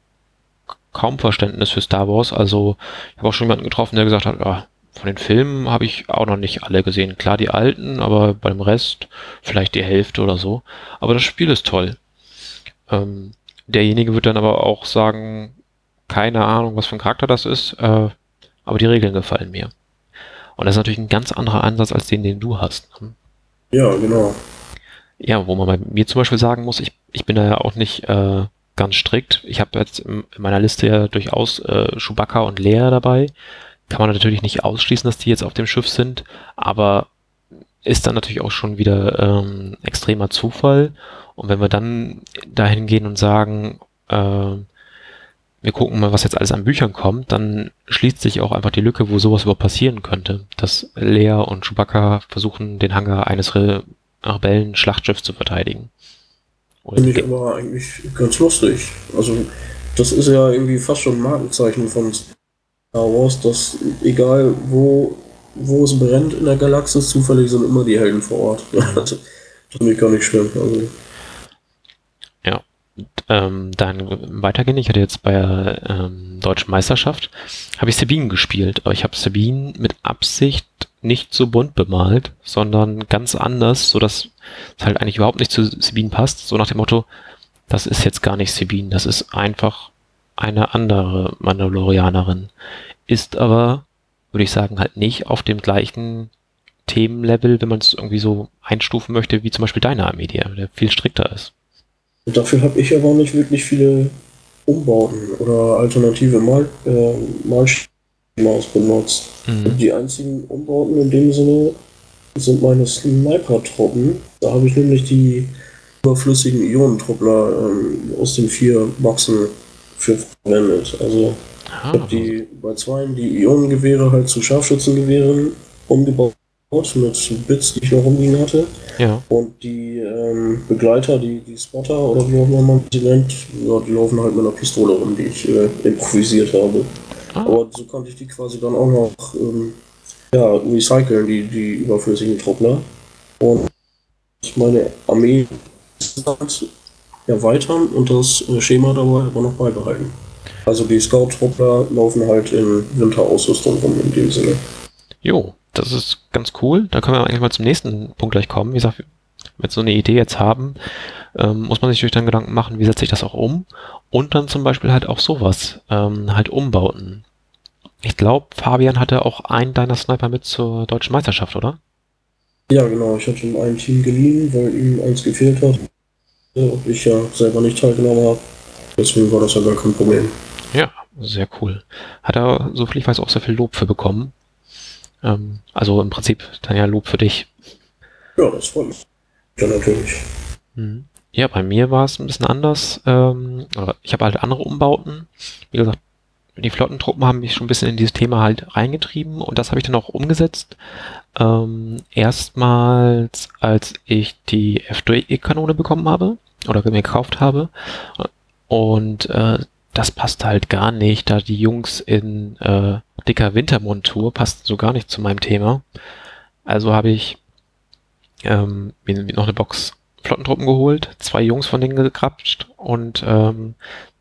kaum Verständnis für Star Wars. Also ich habe auch schon jemanden getroffen, der gesagt hat, ja, von den Filmen habe ich auch noch nicht alle gesehen. Klar die alten, aber beim Rest vielleicht die Hälfte oder so. Aber das Spiel ist toll. Ähm, derjenige wird dann aber auch sagen, keine Ahnung, was für ein Charakter das ist, äh, aber die Regeln gefallen mir. Und das ist natürlich ein ganz anderer Ansatz als den, den du hast. Ne? Ja, genau. Ja, wo man bei mir zum Beispiel sagen muss, ich, ich bin da ja auch nicht äh, ganz strikt. Ich habe jetzt in meiner Liste ja durchaus äh, Chewbacca und Lea dabei. Kann man natürlich nicht ausschließen, dass die jetzt auf dem Schiff sind, aber ist dann natürlich auch schon wieder ähm, extremer Zufall. Und wenn wir dann dahin gehen und sagen, äh, wir gucken mal, was jetzt alles an Büchern kommt, dann schließt sich auch einfach die Lücke, wo sowas überhaupt passieren könnte. Dass Lea und Chewbacca versuchen, den Hangar eines Re Rebellen-Schlachtschiffs zu verteidigen. Finde ich aber eigentlich ganz lustig. Also, das ist ja irgendwie fast schon ein Markenzeichen von Star Wars, dass egal wo, wo es brennt in der Galaxis, zufällig sind immer die Helden vor Ort. *laughs* das finde ich gar nicht schlimm. Also, ähm, dann weitergehen. Ich hatte jetzt bei der ähm, deutschen Meisterschaft, habe ich Sabine gespielt, aber ich habe Sabine mit Absicht nicht so bunt bemalt, sondern ganz anders, so dass es halt eigentlich überhaupt nicht zu Sabine passt. So nach dem Motto, das ist jetzt gar nicht Sabine, das ist einfach eine andere Mandalorianerin. Ist aber, würde ich sagen, halt nicht auf dem gleichen Themenlevel, wenn man es irgendwie so einstufen möchte, wie zum Beispiel deine Armee, der viel strikter ist. Dafür habe ich aber nicht wirklich viele Umbauten oder alternative Mal, äh, Malschemas benutzt. Mhm. Die einzigen Umbauten in dem Sinne sind meine Sniper-Truppen. Da habe ich nämlich die überflüssigen Ionentruppler ähm, aus den vier Boxen für verwendet. Also ah. ich habe die bei zwei die Ionengewehre halt zu Scharfschützengewehren umgebaut mit Bits, die ich noch rumliegen hatte. Ja. Und die ähm, Begleiter, die, die Spotter oder wie auch immer man sie nennt, ja, die laufen halt mit einer Pistole rum, die ich äh, improvisiert habe. Ah. Aber so konnte ich die quasi dann auch noch ähm, ja, recyceln, die, die überflüssigen Truppler. Und meine Armee erweitern und das äh, Schema dabei aber noch beibehalten. Also die Scout-Truppler laufen halt in Winterausrüstung rum in dem Sinne. Jo, das ist ganz cool. Da können wir eigentlich mal zum nächsten Punkt gleich kommen. Wie gesagt, wenn so eine Idee jetzt haben, ähm, muss man sich durch dann Gedanken machen, wie setze ich das auch um? Und dann zum Beispiel halt auch sowas, ähm, halt Umbauten. Ich glaube, Fabian hatte auch einen deiner Sniper mit zur deutschen Meisterschaft, oder? Ja, genau. Ich hatte ihm ein Team geliehen, weil ihm eins gefehlt hat. Und ich ja selber nicht teilgenommen habe. Deswegen war das ja gar kein Problem. Ja, sehr cool. Hat er, so viel ich weiß, auch sehr viel Lob für bekommen. Ähm, also im Prinzip dann ja Lob für dich. Ja, das freut mich. Ja, natürlich. Mhm. Ja, bei mir war es ein bisschen anders. Ähm, ich habe halt andere Umbauten. Wie gesagt, die Flottentruppen haben mich schon ein bisschen in dieses Thema halt reingetrieben und das habe ich dann auch umgesetzt. Ähm, erstmals, als ich die F3E-Kanone bekommen habe oder mir gekauft habe. Und äh, das passt halt gar nicht, da die Jungs in äh, dicker Wintermontur passt so gar nicht zu meinem Thema. Also habe ich ähm, mir noch eine Box Flottentruppen geholt, zwei Jungs von denen gekrapscht und ähm,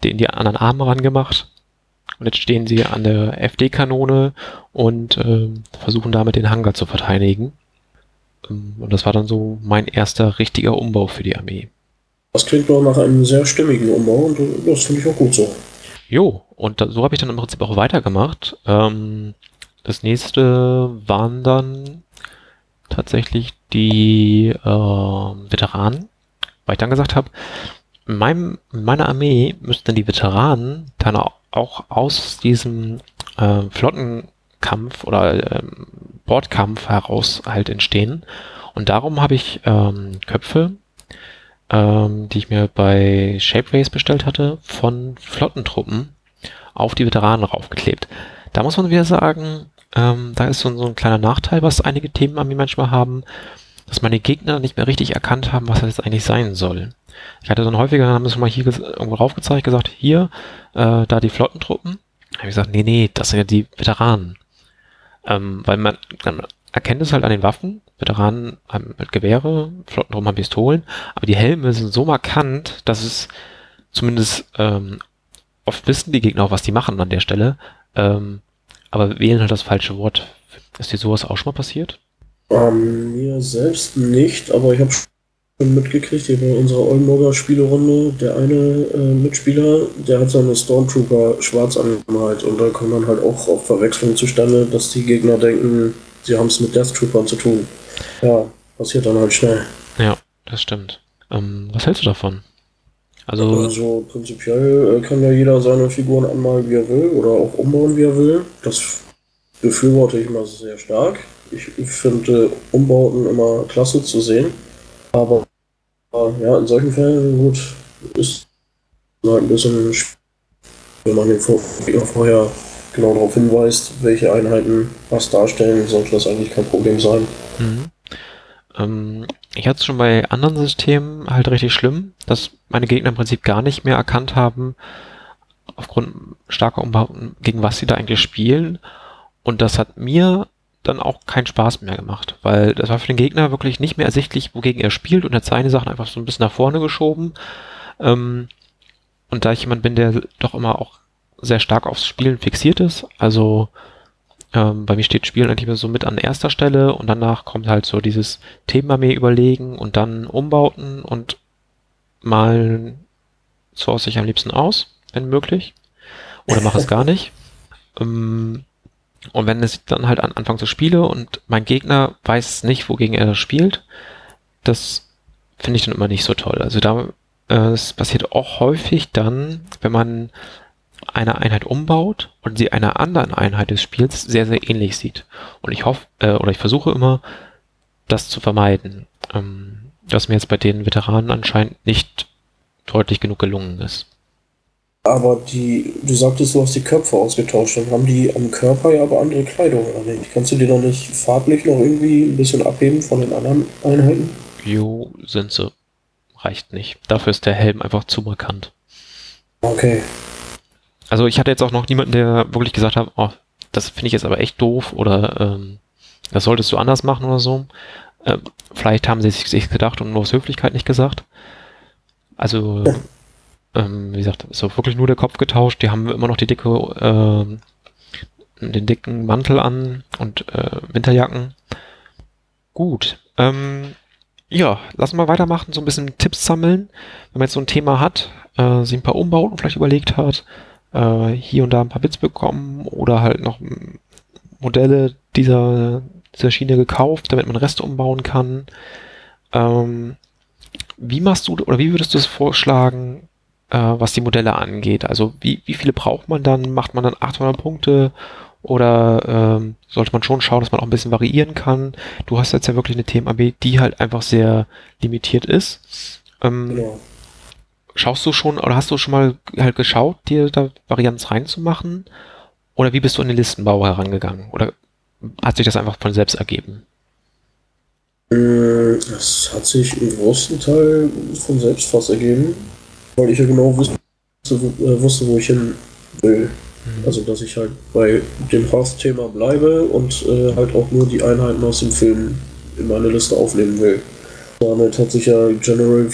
den die anderen Arme rangemacht. Und jetzt stehen sie an der FD-Kanone und ähm, versuchen damit den Hangar zu verteidigen. Ähm, und das war dann so mein erster richtiger Umbau für die Armee. Das klingt doch nach einem sehr stimmigen Umbau und das finde ich auch gut so. Jo, und so habe ich dann im Prinzip auch weitergemacht. Ähm, das nächste waren dann tatsächlich die äh, Veteranen, weil ich dann gesagt habe, in, in meiner Armee müssten dann die Veteranen dann auch aus diesem äh, Flottenkampf oder ähm, Bordkampf heraus halt entstehen. Und darum habe ich ähm, Köpfe ähm, die ich mir bei Shapeways bestellt hatte, von Flottentruppen auf die Veteranen raufgeklebt. Da muss man wieder sagen, ähm, da ist so, so, ein kleiner Nachteil, was einige Themen an mir manchmal haben, dass meine Gegner nicht mehr richtig erkannt haben, was das jetzt eigentlich sein soll. Ich hatte dann häufiger, haben schon mal hier irgendwo raufgezeigt, gesagt, hier, äh, da die Flottentruppen. Da habe ich gesagt, nee, nee, das sind ja die Veteranen. Ähm, weil man erkennt es halt an den Waffen, Veteranen haben halt Gewehre, Flottentruppen haben Pistolen, aber die Helme sind so markant, dass es zumindest ähm, oft wissen die Gegner auch, was die machen an der Stelle, ähm, aber wählen halt das falsche Wort. Ist dir sowas auch schon mal passiert? Um, ähm, mir selbst nicht, aber ich habe mitgekriegt, hier bei unserer Oldenburger Spielerunde, der eine äh, Mitspieler, der hat seine Stormtrooper schwarz angemalt und da kommt dann halt auch auf Verwechslung zustande, dass die Gegner denken, sie haben es mit Death Troopern zu tun. Ja, passiert dann halt schnell. Ja, das stimmt. Ähm, was hältst du davon? Also, also prinzipiell äh, kann ja jeder seine Figuren anmalen, wie er will, oder auch umbauen, wie er will. Das befürworte ich immer sehr stark. Ich finde Umbauten immer klasse zu sehen. Aber äh, ja, in solchen Fällen, gut, ist halt ein bisschen, wenn man den vorher genau darauf hinweist, welche Einheiten was darstellen, sollte das eigentlich kein Problem sein. Mhm. Ähm, ich hatte es schon bei anderen Systemen halt richtig schlimm, dass meine Gegner im Prinzip gar nicht mehr erkannt haben, aufgrund starker Umbauten, gegen was sie da eigentlich spielen. Und das hat mir dann auch keinen Spaß mehr gemacht, weil das war für den Gegner wirklich nicht mehr ersichtlich, wogegen er spielt und hat seine Sachen einfach so ein bisschen nach vorne geschoben. Ähm, und da ich jemand bin, der doch immer auch sehr stark aufs Spielen fixiert ist, also ähm, bei mir steht Spielen eigentlich so mit an erster Stelle und danach kommt halt so dieses Thema mir überlegen und dann umbauten und mal source ich am liebsten aus, wenn möglich. Oder mache es gar nicht. *laughs* Ähm, und wenn es dann halt an Anfang zu spiele und mein Gegner weiß nicht, wogegen er das spielt, das finde ich dann immer nicht so toll. Also da äh, es passiert auch häufig dann, wenn man eine Einheit umbaut und sie einer anderen Einheit des Spiels sehr, sehr ähnlich sieht. Und ich hoffe, äh, oder ich versuche immer, das zu vermeiden. Ähm, was mir jetzt bei den Veteranen anscheinend nicht deutlich genug gelungen ist. Aber die, du sagtest, du hast die Köpfe ausgetauscht, dann haben die am Körper ja aber andere Kleidung, oder nicht? Kannst du die dann nicht farblich noch irgendwie ein bisschen abheben von den anderen Einheiten? Jo, sind sie. Reicht nicht. Dafür ist der Helm einfach zu markant. Okay. Also ich hatte jetzt auch noch niemanden, der wirklich gesagt hat, oh, das finde ich jetzt aber echt doof oder ähm, das solltest du anders machen oder so. Ähm, vielleicht haben sie sich gedacht und nur aus Höflichkeit nicht gesagt. Also, ähm, wie gesagt, ist auch wirklich nur der Kopf getauscht. Die haben immer noch die dicke, äh, den dicken Mantel an und äh, Winterjacken. Gut. Ähm, ja, lassen wir weitermachen, so ein bisschen Tipps sammeln. Wenn man jetzt so ein Thema hat, äh, sich ein paar Umbauten vielleicht überlegt hat, äh, hier und da ein paar Bits bekommen oder halt noch Modelle dieser, dieser Schiene gekauft, damit man Reste umbauen kann. Ähm, wie machst du oder wie würdest du es vorschlagen, äh, was die Modelle angeht? Also wie, wie viele braucht man dann? Macht man dann 800 Punkte oder ähm, sollte man schon schauen, dass man auch ein bisschen variieren kann? Du hast jetzt ja wirklich eine Themenarmee, die halt einfach sehr limitiert ist. Ähm, genau. Schaust du schon oder hast du schon mal halt geschaut, dir da Varianten reinzumachen? Oder wie bist du an den Listenbau herangegangen? Oder hat sich das einfach von selbst ergeben? Äh, das hat sich im größten Teil von selbst fast ergeben, weil ich ja genau wusste, äh, wusste wo ich hin will. Mhm. Also, dass ich halt bei dem Haus-Thema bleibe und äh, halt auch nur die Einheiten aus dem Film in meine Liste aufnehmen will. Damit hat sich ja General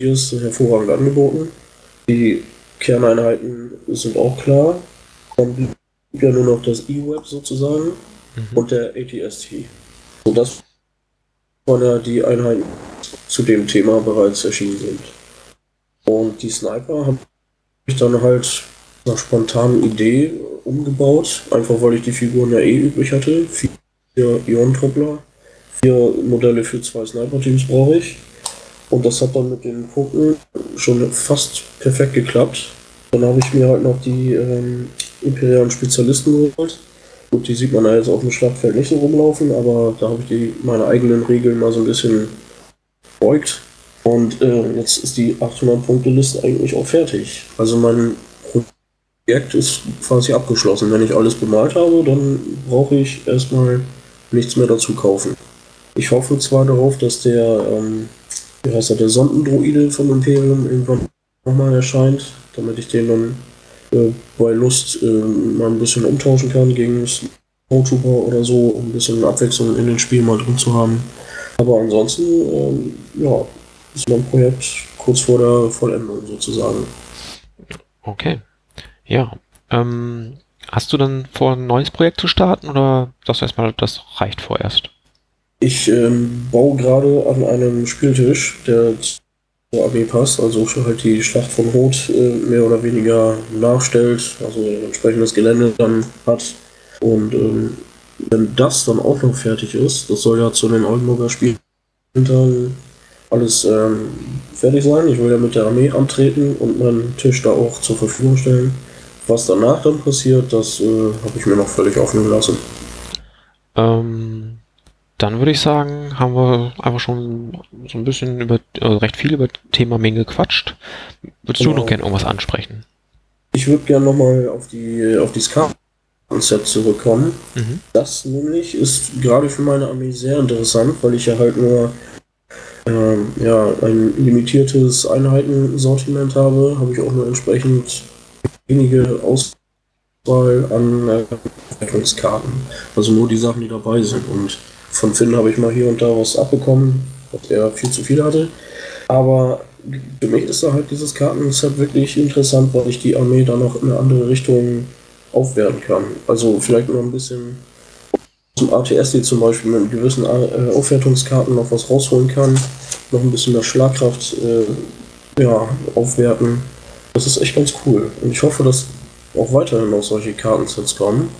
ist hervorragend angeboten. Die Kerneinheiten sind auch klar. Dann blieb ja nur noch das E-Web sozusagen mhm. und der ATST. So, das waren ja die Einheiten, zu dem Thema bereits erschienen sind. Und die Sniper habe ich dann halt nach spontanen Idee umgebaut, einfach weil ich die Figuren ja eh übrig hatte. Vier Ion-Truppler, vier Modelle für zwei Sniper-Teams brauche ich. Und das hat dann mit den Punkten schon fast perfekt geklappt. Dann habe ich mir halt noch die ähm, imperialen Spezialisten geholt. Gut, die sieht man ja jetzt auf dem Schlachtfeld nicht so rumlaufen, aber da habe ich die, meine eigenen Regeln mal so ein bisschen beugt. Und äh, jetzt ist die 800-Punkte-Liste eigentlich auch fertig. Also mein Projekt ist quasi abgeschlossen. Wenn ich alles bemalt habe, dann brauche ich erstmal nichts mehr dazu kaufen. Ich hoffe zwar darauf, dass der ähm, wie heißt er, der Sondendroide vom Imperium irgendwann nochmal erscheint, damit ich den dann äh, bei Lust äh, mal ein bisschen umtauschen kann gegen Snowtrooper oder so, um ein bisschen Abwechslung in den Spiel mal drin zu haben. Aber ansonsten, ähm, ja, ist mein Projekt kurz vor der Vollendung sozusagen. Okay. Ja. Ähm, hast du dann vor, ein neues Projekt zu starten oder sagst du erstmal, das reicht vorerst? Ich ähm, baue gerade an einem Spieltisch, der zur Armee passt, also halt die Schlacht von Rot äh, mehr oder weniger nachstellt, also entsprechendes Gelände dann hat. Und ähm, wenn das dann auch noch fertig ist, das soll ja zu den Oldenburger Spielen dann alles ähm, fertig sein. Ich will ja mit der Armee antreten und meinen Tisch da auch zur Verfügung stellen. Was danach dann passiert, das äh, habe ich mir noch völlig offen gelassen. Ähm, dann würde ich sagen, haben wir einfach schon so ein bisschen über, äh, recht viel über Thema Menge gequatscht. Würdest genau. du noch gerne irgendwas ansprechen? Ich würde gerne nochmal auf die, auf die Ska-Konzept zurückkommen. Mhm. Das nämlich ist gerade für meine Armee sehr interessant, weil ich ja halt nur ähm, ja, ein limitiertes Einheitensortiment habe, habe ich auch nur entsprechend wenige Auswahl an äh, Also nur die Sachen, die dabei sind. Und von Finn habe ich mal hier und da was abbekommen, was er viel zu viel hatte. Aber für mich ist da halt dieses Kartenset wirklich interessant, weil ich die Armee dann noch in eine andere Richtung aufwerten kann. Also vielleicht noch ein bisschen zum ATSD zum Beispiel mit gewissen äh, Aufwertungskarten noch was rausholen kann, noch ein bisschen mehr Schlagkraft äh, ja, aufwerten. Das ist echt ganz cool. Und ich hoffe, dass auch weiterhin noch solche Kartensets kommen.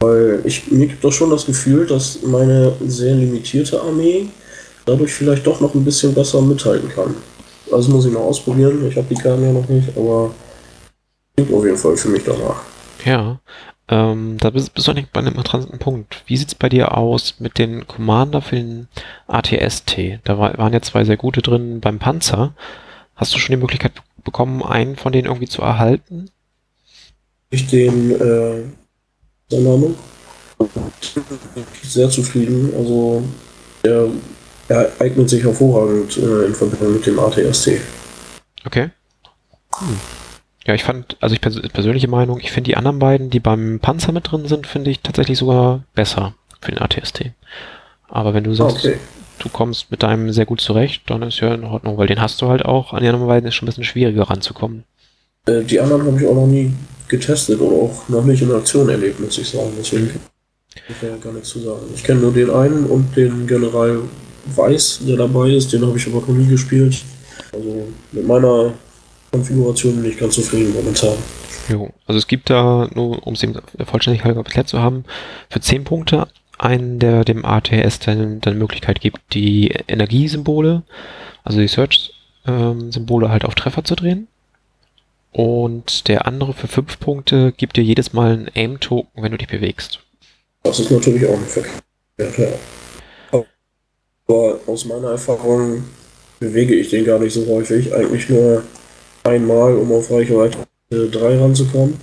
Weil ich, mir gibt doch schon das Gefühl, dass meine sehr limitierte Armee dadurch vielleicht doch noch ein bisschen besser mithalten kann. Also muss ich noch ausprobieren. Ich habe die Karten ja noch nicht, aber klingt auf jeden Fall für mich danach. Ja, ähm, da bist, bist du eigentlich bei einem interessanten Punkt. Wie sieht es bei dir aus mit den Commander für den ATST? Da war, waren ja zwei sehr gute drin beim Panzer. Hast du schon die Möglichkeit bekommen, einen von denen irgendwie zu erhalten? Ich den äh, der Name. Sehr zufrieden. Also er, er eignet sich hervorragend äh, in Verbindung mit dem ATST. Okay. Hm. Ja, ich fand, also ich pers persönliche Meinung, ich finde die anderen beiden, die beim Panzer mit drin sind, finde ich tatsächlich sogar besser für den ATST. Aber wenn du sagst, okay. du kommst mit deinem sehr gut zurecht, dann ist ja in Ordnung, weil den hast du halt auch. An die anderen beiden ist schon ein bisschen schwieriger ranzukommen. Äh, die anderen habe ich auch noch nie getestet oder auch noch nicht in Aktion erlebt, muss ich sagen. Deswegen kann ich ja gar nichts zu sagen. Ich kenne nur den einen und den General Weiß, der dabei ist. Den habe ich aber noch nie gespielt. Also mit meiner Konfiguration bin ich ganz zufrieden momentan. Jo, also es gibt da, nur um es eben vollständig erklärt zu haben, für 10 Punkte einen, der dem ATS dann, dann Möglichkeit gibt, die Energiesymbole, also die Search-Symbole ähm, halt auf Treffer zu drehen. Und der andere für 5 Punkte gibt dir jedes Mal einen Aim-Token, wenn du dich bewegst. Das ist natürlich auch ein Verkehr. Ja. Aber aus meiner Erfahrung bewege ich den gar nicht so häufig. Eigentlich nur einmal, um auf Reichweite 3 ranzukommen.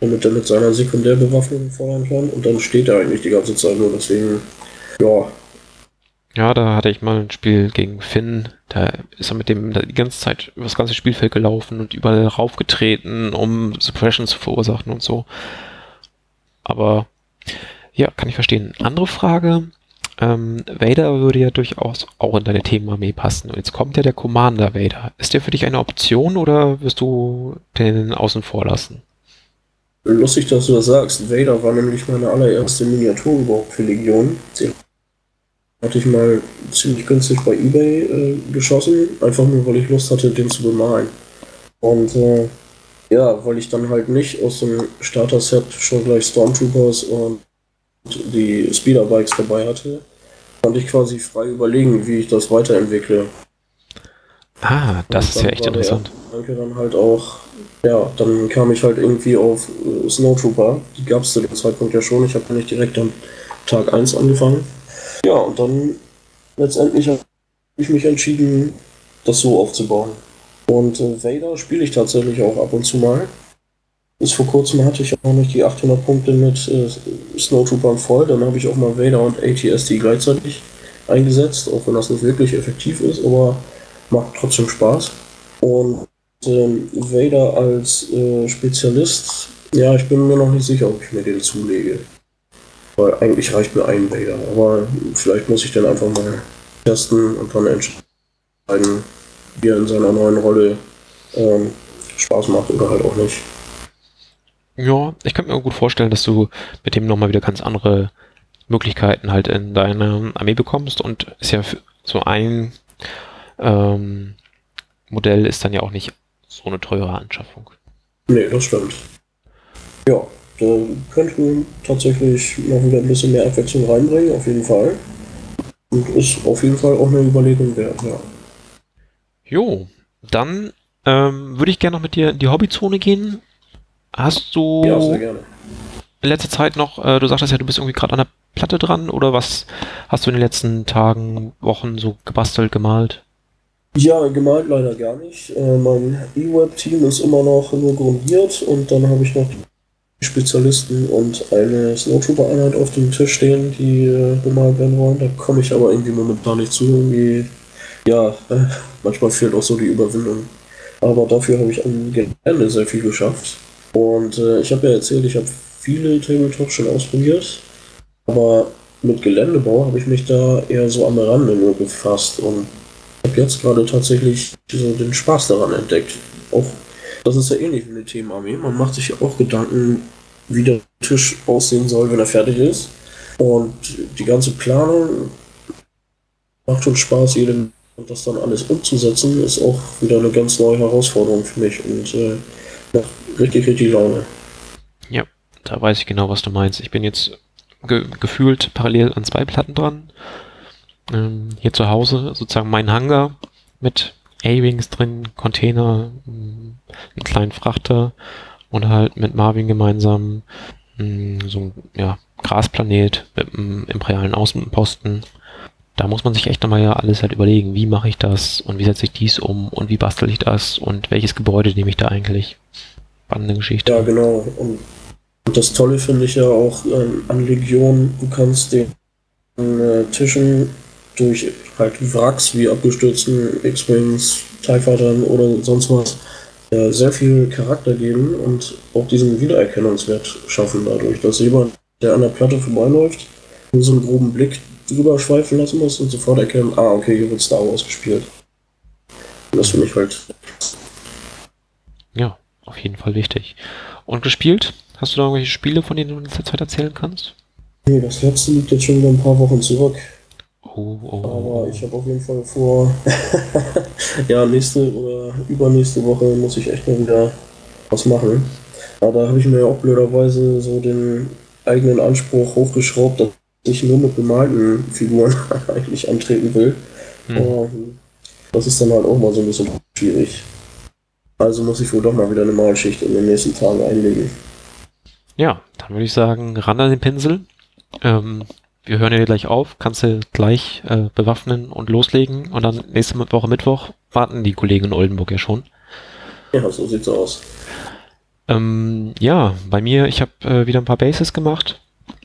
Damit er mit seiner Sekundärbewaffnung feuern kann. Und dann steht er eigentlich die ganze Zeit nur. Deswegen, ja, ja, da hatte ich mal ein Spiel gegen Finn. Da ist er mit dem die ganze Zeit über das ganze Spielfeld gelaufen und überall raufgetreten, um Suppression zu verursachen und so. Aber ja, kann ich verstehen. Andere Frage. Ähm, Vader würde ja durchaus auch in deine Themenarmee passen. Und jetzt kommt ja der Commander Vader. Ist der für dich eine Option oder wirst du den außen vor lassen? Lustig, dass du das sagst. Vader war nämlich meine allererste Miniatur überhaupt für Legion. Den hatte ich mal ziemlich günstig bei eBay äh, geschossen, einfach nur weil ich Lust hatte, den zu bemalen. Und äh, ja, weil ich dann halt nicht aus dem Starter-Set schon gleich Stormtroopers und die Speederbikes dabei hatte, konnte ich quasi frei überlegen, wie ich das weiterentwickle. Ah, das ist ja echt interessant. Danke dann halt auch, ja, dann kam ich halt irgendwie auf äh, Snowtrooper. Die gab es zu dem Zeitpunkt ja schon. Ich habe ja nicht direkt am Tag 1 angefangen. Ja, und dann letztendlich habe ich mich entschieden, das so aufzubauen. Und äh, Vader spiele ich tatsächlich auch ab und zu mal. Bis vor kurzem hatte ich auch nicht die 800 Punkte mit äh, Snowtroopern voll. Dann habe ich auch mal Vader und ATST gleichzeitig eingesetzt, auch wenn das nicht wirklich effektiv ist, aber macht trotzdem Spaß. Und ähm, Vader als äh, Spezialist, ja, ich bin mir noch nicht sicher, ob ich mir den zulege. Weil eigentlich reicht mir ein Vader, aber vielleicht muss ich den einfach mal testen und dann entscheiden, wie er in seiner neuen Rolle ähm, Spaß macht oder halt auch nicht. Ja, ich könnte mir gut vorstellen, dass du mit dem nochmal wieder ganz andere Möglichkeiten halt in deine Armee bekommst und ist ja so ein ähm, Modell ist dann ja auch nicht so eine teure Anschaffung. Nee, das stimmt. Ja, da könnten wir tatsächlich noch wieder ein bisschen mehr Abwechslung reinbringen, auf jeden Fall. Und ist auf jeden Fall auch eine Überlegung wert, ja. Jo, dann ähm, würde ich gerne noch mit dir in die Hobbyzone gehen. Hast du Ja, sehr gerne. in letzter Zeit noch, äh, du sagtest ja, du bist irgendwie gerade an der Platte dran oder was hast du in den letzten Tagen, Wochen so gebastelt, gemalt? Ja, gemalt leider gar nicht. Äh, mein E-Web-Team ist immer noch nur grundiert und dann habe ich noch die Spezialisten und eine Snowtrooper-Einheit auf dem Tisch stehen, die äh, bemalt werden wollen. Da komme ich aber irgendwie momentan nicht zu. Irgendwie, ja, äh, manchmal fehlt auch so die Überwindung. Aber dafür habe ich am Gelände sehr viel geschafft. Und äh, ich habe ja erzählt, ich habe viele Tabletops schon ausprobiert. Aber mit Geländebau habe ich mich da eher so am Rande nur befasst und habe jetzt gerade tatsächlich so den Spaß daran entdeckt. Auch das ist ja ähnlich wie eine Themenarmee. Man macht sich ja auch Gedanken, wie der Tisch aussehen soll, wenn er fertig ist. Und die ganze Planung macht schon Spaß, jedem das dann alles umzusetzen, ist auch wieder eine ganz neue Herausforderung für mich und äh, macht richtig, richtig Laune. Ja, da weiß ich genau, was du meinst. Ich bin jetzt ge gefühlt parallel an zwei Platten dran. Ähm, hier zu Hause sozusagen mein Hangar mit A-Wings drin, Container, einen kleinen Frachter und halt mit Marvin gemeinsam mh, so ein ja, Grasplanet mit einem imperialen Außenposten. Da muss man sich echt nochmal ja alles halt überlegen, wie mache ich das und wie setze ich dies um und wie bastel ich das und welches Gebäude nehme ich da eigentlich. Spannende Geschichte. Ja, genau. Und, und das Tolle finde ich ja auch ähm, an Legion, du kannst den äh, Tischen durch halt Wracks wie abgestürzten X-Wings, TIE Fightern oder sonst was äh, sehr viel Charakter geben und auch diesen Wiedererkennungswert schaffen dadurch, dass jemand, der an der Platte vorbeiläuft, so einen groben Blick drüber schweifen lassen muss und sofort erkennen, ah, okay, hier wird Star Wars gespielt. Und das finde ich halt. Ja, auf jeden Fall wichtig. Und gespielt? Hast du da irgendwelche Spiele, von denen du in letzter Zeit erzählen kannst? Nee, das letzte liegt jetzt schon wieder ein paar Wochen zurück. Oh, oh, Aber ich habe auf jeden Fall vor, *laughs* ja, nächste oder übernächste Woche muss ich echt mal wieder was machen. Aber da habe ich mir ja auch blöderweise so den eigenen Anspruch hochgeschraubt, dass ich nur mit bemalten Figuren *laughs* eigentlich antreten will. Hm. Das ist dann halt auch mal so ein bisschen schwierig. Also muss ich wohl doch mal wieder eine Malschicht in den nächsten Tagen einlegen. Ja, dann würde ich sagen, ran an den Pinsel. Ähm, wir hören ja gleich auf, kannst du gleich äh, bewaffnen und loslegen und dann nächste Woche Mittwoch warten die Kollegen in Oldenburg ja schon. Ja, so sieht's aus. Ähm, ja, bei mir, ich habe äh, wieder ein paar Bases gemacht.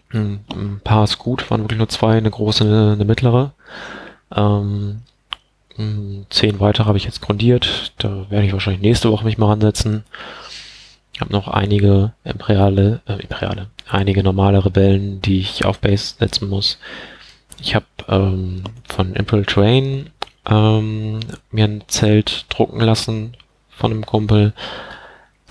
Hm, ein paar ist gut, waren wirklich nur zwei, eine große, eine, eine mittlere. Ähm, hm, zehn weitere habe ich jetzt grundiert. Da werde ich wahrscheinlich nächste Woche mich mal ransetzen. Ich habe noch einige Imperiale, äh, Imperiale, einige normale Rebellen, die ich auf Base setzen muss. Ich habe ähm, von Imperial Train ähm, mir ein Zelt drucken lassen von einem Kumpel.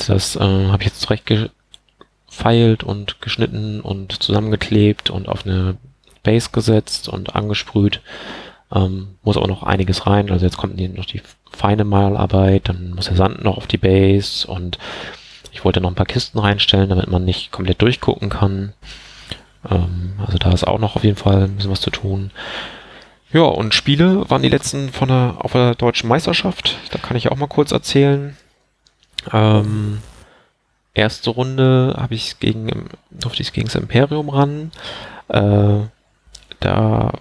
Das äh, habe ich jetzt zurechtgefeilt und geschnitten und zusammengeklebt und auf eine Base gesetzt und angesprüht. Ähm, muss aber noch einiges rein. Also jetzt kommt noch die feine Malarbeit, dann muss der Sand noch auf die Base und ich wollte noch ein paar Kisten reinstellen, damit man nicht komplett durchgucken kann. Ähm, also da ist auch noch auf jeden Fall ein bisschen was zu tun. Ja, und Spiele waren die letzten von der, auf der deutschen Meisterschaft. Da kann ich auch mal kurz erzählen. Ähm, erste Runde habe ich gegen, durfte ich gegen das Imperium ran. Äh, da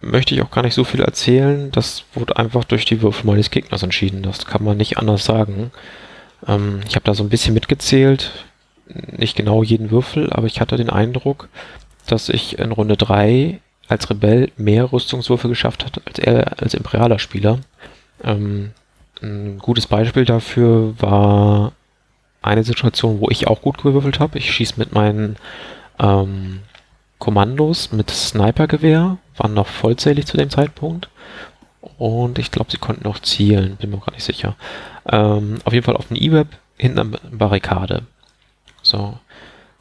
möchte ich auch gar nicht so viel erzählen. Das wurde einfach durch die Würfel meines Gegners entschieden. Das kann man nicht anders sagen. Ähm, ich habe da so ein bisschen mitgezählt. Nicht genau jeden Würfel, aber ich hatte den Eindruck, dass ich in Runde 3 als Rebell mehr Rüstungswürfel geschafft hat als er als imperialer Spieler. Ähm, ein gutes Beispiel dafür war eine Situation, wo ich auch gut gewürfelt habe. Ich schieße mit meinen ähm, Kommandos mit Snipergewehr, waren noch vollzählig zu dem Zeitpunkt. Und ich glaube, sie konnten noch zielen, bin mir gar nicht sicher. Ähm, auf jeden Fall auf dem E-Web hinten am Barrikade. So.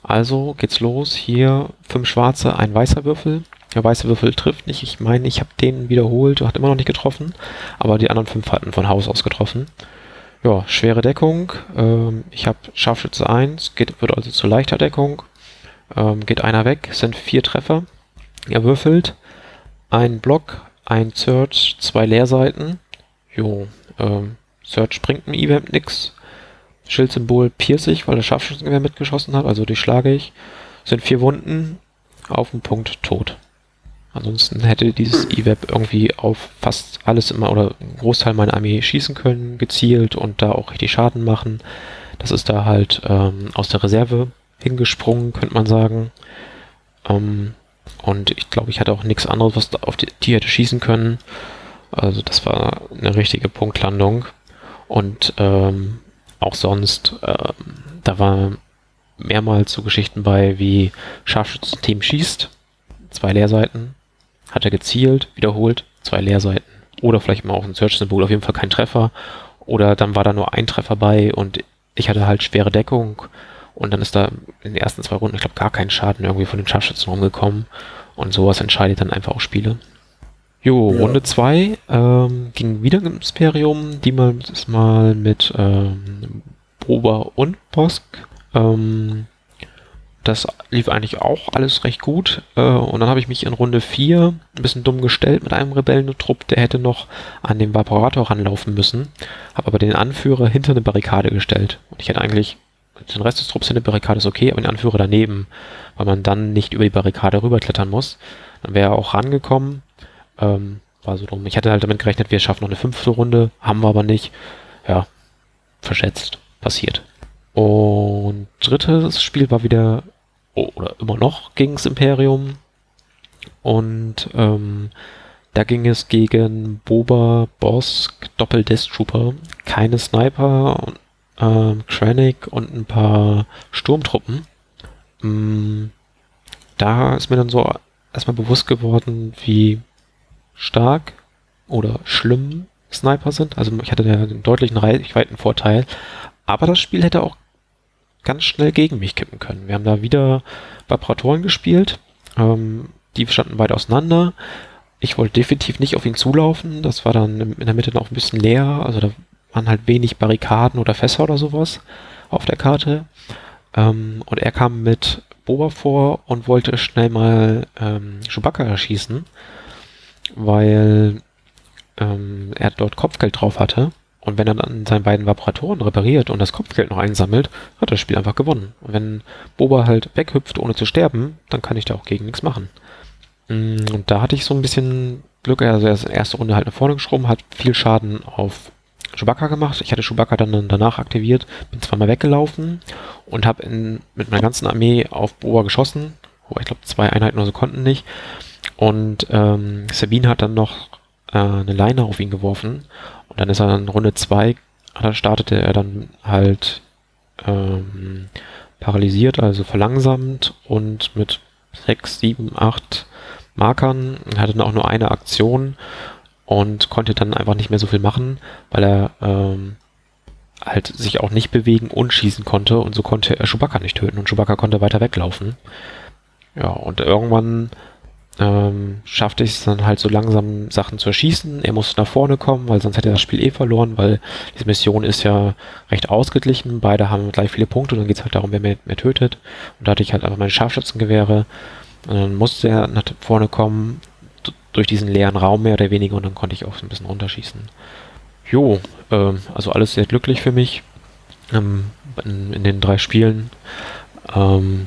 Also geht's los. Hier fünf schwarze, ein weißer Würfel. Der weiße Würfel trifft nicht. Ich meine, ich habe den wiederholt, hat immer noch nicht getroffen. Aber die anderen fünf hatten von Haus aus getroffen. Ja, schwere Deckung. Ähm, ich habe Scharfschütze 1, geht, wird also zu leichter Deckung. Ähm, geht einer weg, sind vier Treffer. Er würfelt. Ein Block, ein Search, zwei Leerseiten. Jo, ähm, Search bringt im Event nix. Schildsymbol pierce ich, weil das Scharfschützengewehr mitgeschossen hat, also durchschlage ich. Sind vier Wunden, auf den Punkt tot. Ansonsten hätte dieses E-Web irgendwie auf fast alles immer oder einen Großteil meiner Armee schießen können, gezielt und da auch richtig Schaden machen. Das ist da halt ähm, aus der Reserve hingesprungen, könnte man sagen. Ähm, und ich glaube, ich hatte auch nichts anderes, was auf die, die hätte schießen können. Also das war eine richtige Punktlandung. Und ähm, auch sonst, ähm, da war mehrmals so Geschichten bei, wie Scharfschützenteam schießt, zwei Leerseiten, hat er gezielt, wiederholt, zwei Leerseiten. Oder vielleicht mal auch ein Search-Symbol, auf jeden Fall kein Treffer. Oder dann war da nur ein Treffer bei und ich hatte halt schwere Deckung und dann ist da in den ersten zwei Runden, ich glaube, gar kein Schaden irgendwie von den Scharfschützen rumgekommen. Und sowas entscheidet dann einfach auch Spiele. Jo, ja. Runde 2 ähm, ging wieder ins Imperium, diesmal mal mit ähm, Boba und Bosk. Ähm, das lief eigentlich auch alles recht gut. Äh, und dann habe ich mich in Runde 4 ein bisschen dumm gestellt mit einem Rebellentrupp, der hätte noch an den Vaporator ranlaufen müssen. Habe aber den Anführer hinter eine Barrikade gestellt. Und ich hätte eigentlich den Rest des Trupps hinter der Barrikade ist okay, aber den Anführer daneben, weil man dann nicht über die Barrikade rüberklettern muss. Dann wäre er auch rangekommen ähm, war so drum. Ich hatte halt damit gerechnet, wir schaffen noch eine fünfte Runde, haben wir aber nicht. Ja, verschätzt. Passiert. Und drittes Spiel war wieder, oh, oder immer noch, gegens Imperium. Und ähm, da ging es gegen Boba, Bosk, Doppel Death Trooper, keine Sniper, ähm, Krennic und ein paar Sturmtruppen. Ähm, da ist mir dann so erstmal bewusst geworden, wie stark oder schlimm Sniper sind. Also ich hatte da einen deutlichen Reichweitenvorteil. Aber das Spiel hätte auch ganz schnell gegen mich kippen können. Wir haben da wieder Vibratoren gespielt. Ähm, die standen weit auseinander. Ich wollte definitiv nicht auf ihn zulaufen. Das war dann in der Mitte noch ein bisschen leer. Also da waren halt wenig Barrikaden oder Fässer oder sowas auf der Karte. Ähm, und er kam mit Boba vor und wollte schnell mal ähm, Chewbacca erschießen weil ähm, er dort Kopfgeld drauf hatte. Und wenn er dann seine beiden Vaporatoren repariert und das Kopfgeld noch einsammelt, hat das Spiel einfach gewonnen. Und wenn Boba halt weghüpft, ohne zu sterben, dann kann ich da auch gegen nichts machen. Mm, und da hatte ich so ein bisschen Glück. Also er ist in der ersten Runde halt nach vorne geschoben, hat viel Schaden auf Chewbacca gemacht. Ich hatte Chewbacca dann danach aktiviert, bin zweimal weggelaufen und habe mit meiner ganzen Armee auf Boba geschossen. Oh, ich glaube, zwei Einheiten oder so konnten nicht. Und ähm, Sabine hat dann noch äh, eine Leine auf ihn geworfen. Und dann ist er in Runde 2, da startete er dann halt ähm, paralysiert, also verlangsamt und mit 6, 7, 8 Markern. Er hatte dann auch nur eine Aktion und konnte dann einfach nicht mehr so viel machen, weil er ähm, halt sich auch nicht bewegen und schießen konnte und so konnte er Chewbacca nicht töten und Chewbacca konnte weiter weglaufen. Ja, und irgendwann ähm, schaffte ich es dann halt so langsam Sachen zu erschießen. Er musste nach vorne kommen, weil sonst hätte er das Spiel eh verloren, weil diese Mission ist ja recht ausgeglichen. Beide haben gleich viele Punkte und dann geht es halt darum, wer mehr, mehr tötet. Und da hatte ich halt einfach meine Scharfschützengewehre. Und dann musste er nach vorne kommen, durch diesen leeren Raum mehr oder weniger und dann konnte ich auch so ein bisschen runterschießen. Jo, ähm, also alles sehr glücklich für mich ähm, in, in, den drei Spielen. Ähm,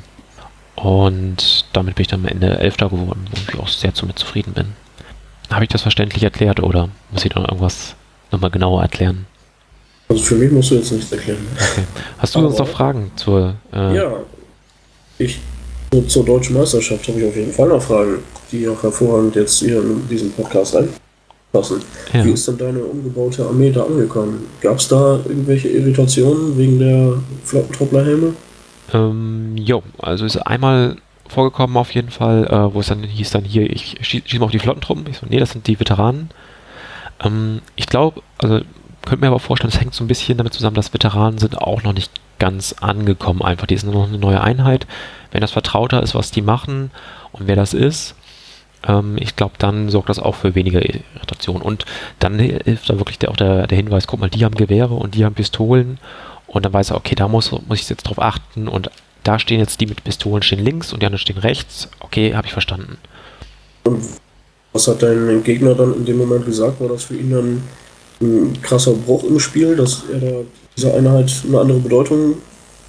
und damit bin ich dann am Ende Elfter geworden, wo ich auch sehr damit zufrieden bin. Habe ich das verständlich erklärt oder muss ich noch irgendwas nochmal genauer erklären? Also für mich musst du jetzt nichts erklären. Okay. Hast du Aber, sonst noch Fragen zur... Äh ja, ich zur deutschen Meisterschaft habe ich auf jeden Fall noch Fragen, die auch hervorragend jetzt hier in diesem Podcast reinpassen. Ja. Wie ist denn deine umgebaute Armee da angekommen? Gab es da irgendwelche Irritationen wegen der Flottentrupplerhelme? Ähm, jo, also ist einmal vorgekommen auf jeden Fall, äh, wo es dann hieß dann hier, ich schieße schieß mal auf die Flottentruppen. Ich so, nee, das sind die Veteranen. Ähm, ich glaube, also könnte mir aber vorstellen, es hängt so ein bisschen damit zusammen, dass Veteranen sind auch noch nicht ganz angekommen. Einfach, die sind noch eine neue Einheit. Wenn das vertrauter ist, was die machen und wer das ist, ähm, ich glaube, dann sorgt das auch für weniger Irritation. Und dann hilft da wirklich der, auch der, der Hinweis, guck mal, die haben Gewehre und die haben Pistolen. Und dann weiß er, okay, da muss, muss ich jetzt drauf achten. Und da stehen jetzt die mit Pistolen stehen links und die anderen stehen rechts. Okay, habe ich verstanden. Und was hat dein Gegner dann in dem Moment gesagt? War das für ihn dann ein krasser Bruch im Spiel, dass er da dieser Einheit eine andere Bedeutung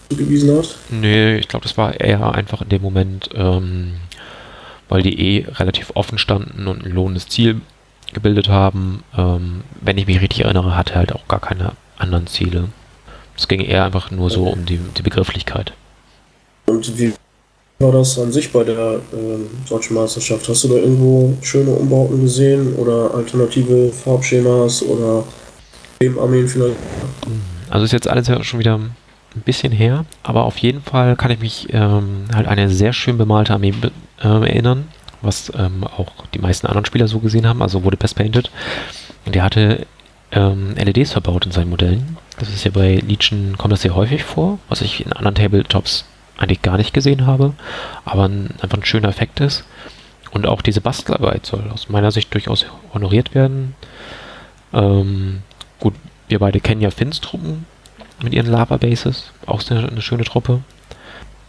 zugewiesen hat? Nee, ich glaube, das war eher einfach in dem Moment, ähm, weil die eh relativ offen standen und ein lohnendes Ziel gebildet haben. Ähm, wenn ich mich richtig erinnere, hatte er halt auch gar keine anderen Ziele. Es ging eher einfach nur so um die, die Begrifflichkeit. Und wie war das an sich bei der äh, deutschen Meisterschaft? Hast du da irgendwo schöne Umbauten gesehen oder alternative Farbschemas oder Armeen vielleicht? Also ist jetzt alles schon wieder ein bisschen her, aber auf jeden Fall kann ich mich ähm, halt eine sehr schön bemalte Armee äh, erinnern, was ähm, auch die meisten anderen Spieler so gesehen haben, also wurde Best Painted. Und der hatte ähm, LEDs verbaut in seinen Modellen. Das ist ja bei Legion, kommt das sehr häufig vor, was ich in anderen Tabletops eigentlich gar nicht gesehen habe, aber ein, einfach ein schöner Effekt ist. Und auch diese Bastelarbeit soll aus meiner Sicht durchaus honoriert werden. Ähm, gut, wir beide kennen ja Finns Truppen mit ihren Lava Bases, auch eine, eine schöne Truppe.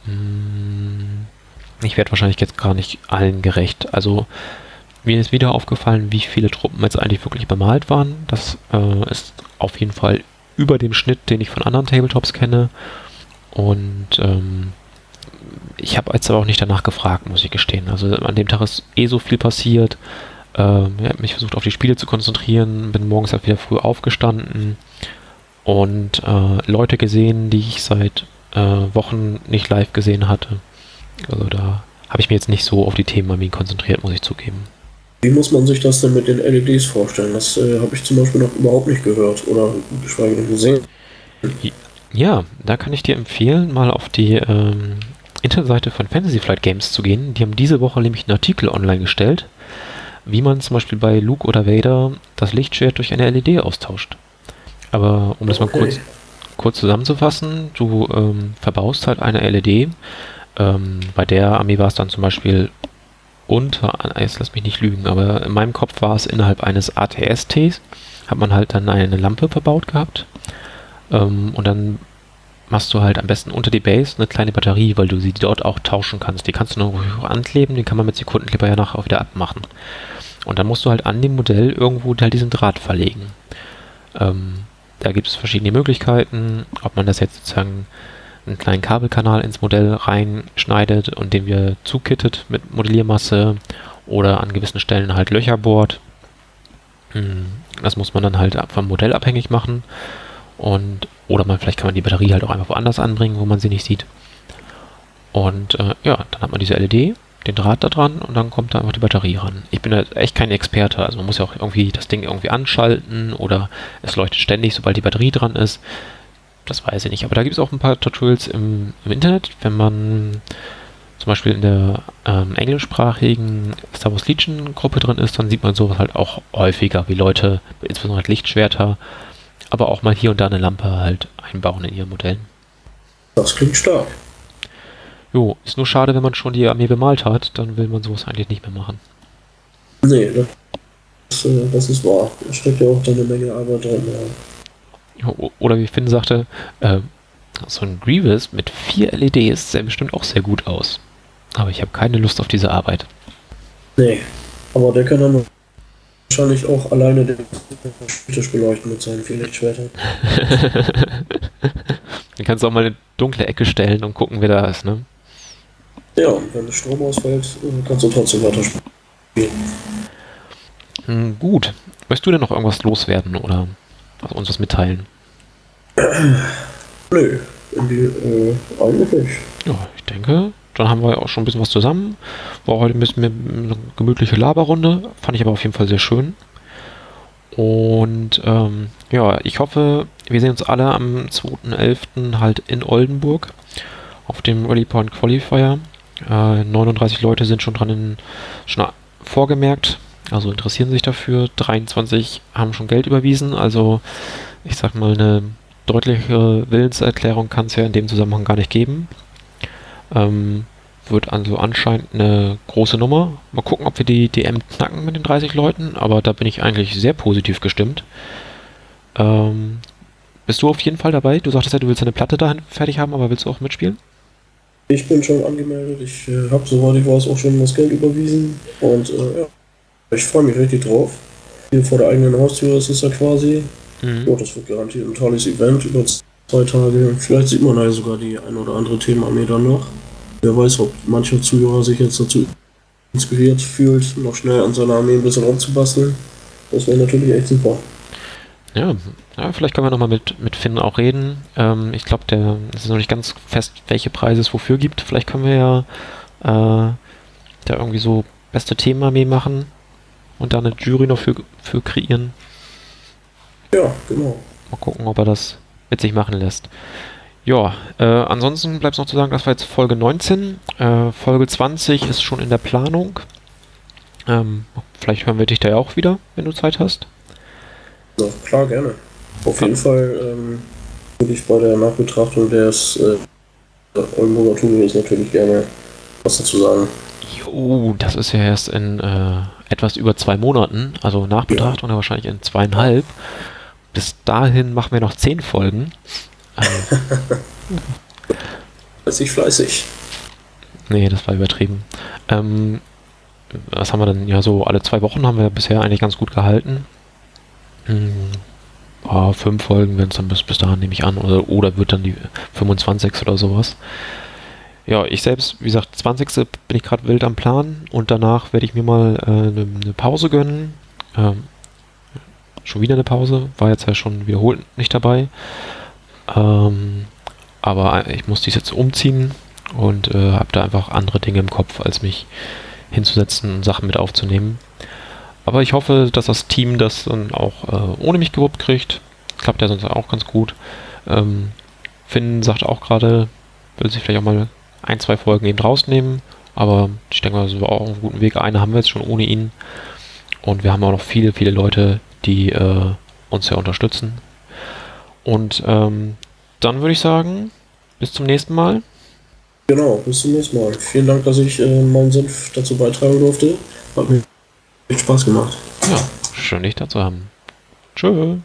Hm, ich werde wahrscheinlich jetzt gar nicht allen gerecht. Also mir ist wieder aufgefallen, wie viele Truppen jetzt eigentlich wirklich bemalt waren. Das äh, ist auf jeden Fall über dem Schnitt, den ich von anderen Tabletops kenne. Und ähm, ich habe jetzt aber auch nicht danach gefragt, muss ich gestehen. Also an dem Tag ist eh so viel passiert. Ähm, ich habe mich versucht auf die Spiele zu konzentrieren, bin morgens halt wieder früh aufgestanden und äh, Leute gesehen, die ich seit äh, Wochen nicht live gesehen hatte. Also da habe ich mir jetzt nicht so auf die Themen bei konzentriert, muss ich zugeben. Wie muss man sich das denn mit den LEDs vorstellen? Das äh, habe ich zum Beispiel noch überhaupt nicht gehört oder geschweige denn gesehen. Ja, da kann ich dir empfehlen, mal auf die ähm, Internetseite von Fantasy Flight Games zu gehen. Die haben diese Woche nämlich einen Artikel online gestellt, wie man zum Beispiel bei Luke oder Vader das Lichtschwert durch eine LED austauscht. Aber um das okay. mal kurz, kurz zusammenzufassen, du ähm, verbaust halt eine LED. Ähm, bei der Armee war es dann zum Beispiel unter, jetzt lass mich nicht lügen, aber in meinem Kopf war es innerhalb eines ATSTs, hat man halt dann eine Lampe verbaut gehabt. Ähm, und dann machst du halt am besten unter die Base eine kleine Batterie, weil du sie dort auch tauschen kannst. Die kannst du noch ankleben, die kann man mit Sekundenkleber ja nachher auch wieder abmachen. Und dann musst du halt an dem Modell irgendwo halt diesen Draht verlegen. Ähm, da gibt es verschiedene Möglichkeiten, ob man das jetzt sozusagen einen kleinen Kabelkanal ins Modell reinschneidet und den wir zukittet mit Modelliermasse oder an gewissen Stellen halt Löcher bohrt. Hm, das muss man dann halt vom Modell abhängig machen. Und, oder man, vielleicht kann man die Batterie halt auch einfach woanders anbringen, wo man sie nicht sieht. Und äh, ja, dann hat man diese LED, den Draht da dran und dann kommt da einfach die Batterie ran. Ich bin da echt kein Experte, also man muss ja auch irgendwie das Ding irgendwie anschalten oder es leuchtet ständig, sobald die Batterie dran ist. Das weiß ich nicht. Aber da gibt es auch ein paar Tutorials im, im Internet, wenn man zum Beispiel in der ähm, englischsprachigen Star Wars Legion Gruppe drin ist, dann sieht man sowas halt auch häufiger, wie Leute, insbesondere halt Lichtschwerter, aber auch mal hier und da eine Lampe halt einbauen in ihren Modellen. Das klingt stark. Jo, ist nur schade, wenn man schon die Armee bemalt hat, dann will man sowas eigentlich nicht mehr machen. Nee, das, äh, das ist wahr. Da steckt ja auch eine Menge Arbeit drin. Ja. Oder wie Finn sagte, äh, so ein Grievous mit vier LEDs sähe bestimmt auch sehr gut aus. Aber ich habe keine Lust auf diese Arbeit. Nee, aber der kann dann wahrscheinlich auch alleine den Tisch beleuchten mit seinen vier Lichtschwertern. *laughs* Dann kannst du auch mal eine dunkle Ecke stellen und gucken, wer da ist, ne? Ja, und wenn der Strom ausfällt, äh, kannst du trotzdem weiter spielen. Hm, gut. Möchtest du denn noch irgendwas loswerden oder uns was mitteilen? *clears throat* Nö, in die, äh, eigentlich nicht. Ja, ich denke, dann haben wir auch schon ein bisschen was zusammen. War heute ein bisschen eine gemütliche Laberrunde. Fand ich aber auf jeden Fall sehr schön. Und ähm, ja, ich hoffe, wir sehen uns alle am 2.11. halt in Oldenburg auf dem Rally Point Qualifier. Äh, 39 Leute sind schon dran in, schon vorgemerkt, also interessieren sich dafür. 23 haben schon Geld überwiesen, also ich sag mal, eine deutliche Willenserklärung kann es ja in dem Zusammenhang gar nicht geben. Ähm, wird also anscheinend eine große Nummer. Mal gucken, ob wir die DM knacken mit den 30 Leuten, aber da bin ich eigentlich sehr positiv gestimmt. Ähm, bist du auf jeden Fall dabei? Du sagtest ja, du willst eine Platte dahin fertig haben, aber willst du auch mitspielen? Ich bin schon angemeldet. Ich äh, habe, soweit ich weiß, auch schon das Geld überwiesen. Und äh, ja, ich freue mich richtig drauf. Hier vor der eigenen Haustür ist es ja quasi. Mhm. Ja, das wird garantiert ein tolles Event über zwei Tage. Vielleicht sieht man da sogar die ein oder andere Themenarmee dann noch. Wer weiß, ob mancher Zuhörer sich jetzt dazu inspiriert fühlt, noch schnell an seiner Armee ein bisschen rumzubasteln. Das wäre natürlich echt super. Ja, ja, vielleicht können wir nochmal mit, mit Finn auch reden. Ähm, ich glaube, der ist noch nicht ganz fest, welche Preise es wofür gibt. Vielleicht können wir ja äh, da irgendwie so beste Themenarmee machen und da eine Jury noch für, für kreieren. Ja, genau. Mal gucken, ob er das mit sich machen lässt. Ja, äh, ansonsten bleibt es noch zu sagen, das war jetzt Folge 19. Äh, Folge 20 ist schon in der Planung. Ähm, vielleicht hören wir dich da ja auch wieder, wenn du Zeit hast. Ja, klar, gerne. Auf jeden Fall ähm, würde ich bei der Nachbetrachtung des äh, Oldenburger Turniers natürlich gerne was dazu sagen. Jo, das ist ja erst in äh, etwas über zwei Monaten, also Nachbetrachtung ja. wahrscheinlich in zweieinhalb. Bis dahin machen wir noch zehn Folgen. *laughs* fleißig, fleißig. Nee, das war übertrieben. Ähm, was haben wir denn? Ja, so alle zwei Wochen haben wir bisher eigentlich ganz gut gehalten. Hm, oh, fünf Folgen werden es dann bis, bis dahin, nehme ich an. Oder, oder wird dann die 25. oder sowas. Ja, ich selbst, wie gesagt, 20. bin ich gerade wild am Plan und danach werde ich mir mal äh, eine, eine Pause gönnen. Ähm, schon wieder eine Pause, war jetzt ja schon wiederholt nicht dabei. Ähm, aber ich muss dies jetzt umziehen und äh, habe da einfach andere Dinge im Kopf, als mich hinzusetzen und Sachen mit aufzunehmen. Aber ich hoffe, dass das Team das dann auch äh, ohne mich gewuppt kriegt. Klappt ja sonst auch ganz gut. Ähm, Finn sagt auch gerade, will sich vielleicht auch mal ein, zwei Folgen eben rausnehmen. Aber ich denke mal, das war auch auf einem guten Weg. Eine haben wir jetzt schon ohne ihn. Und wir haben auch noch viele, viele Leute, die äh, uns ja unterstützen. Und ähm, dann würde ich sagen, bis zum nächsten Mal. Genau, bis zum nächsten Mal. Vielen Dank, dass ich äh, meinen Senf dazu beitragen durfte. Hat mir echt Spaß gemacht. Ja, schön dich da zu haben. Ciao.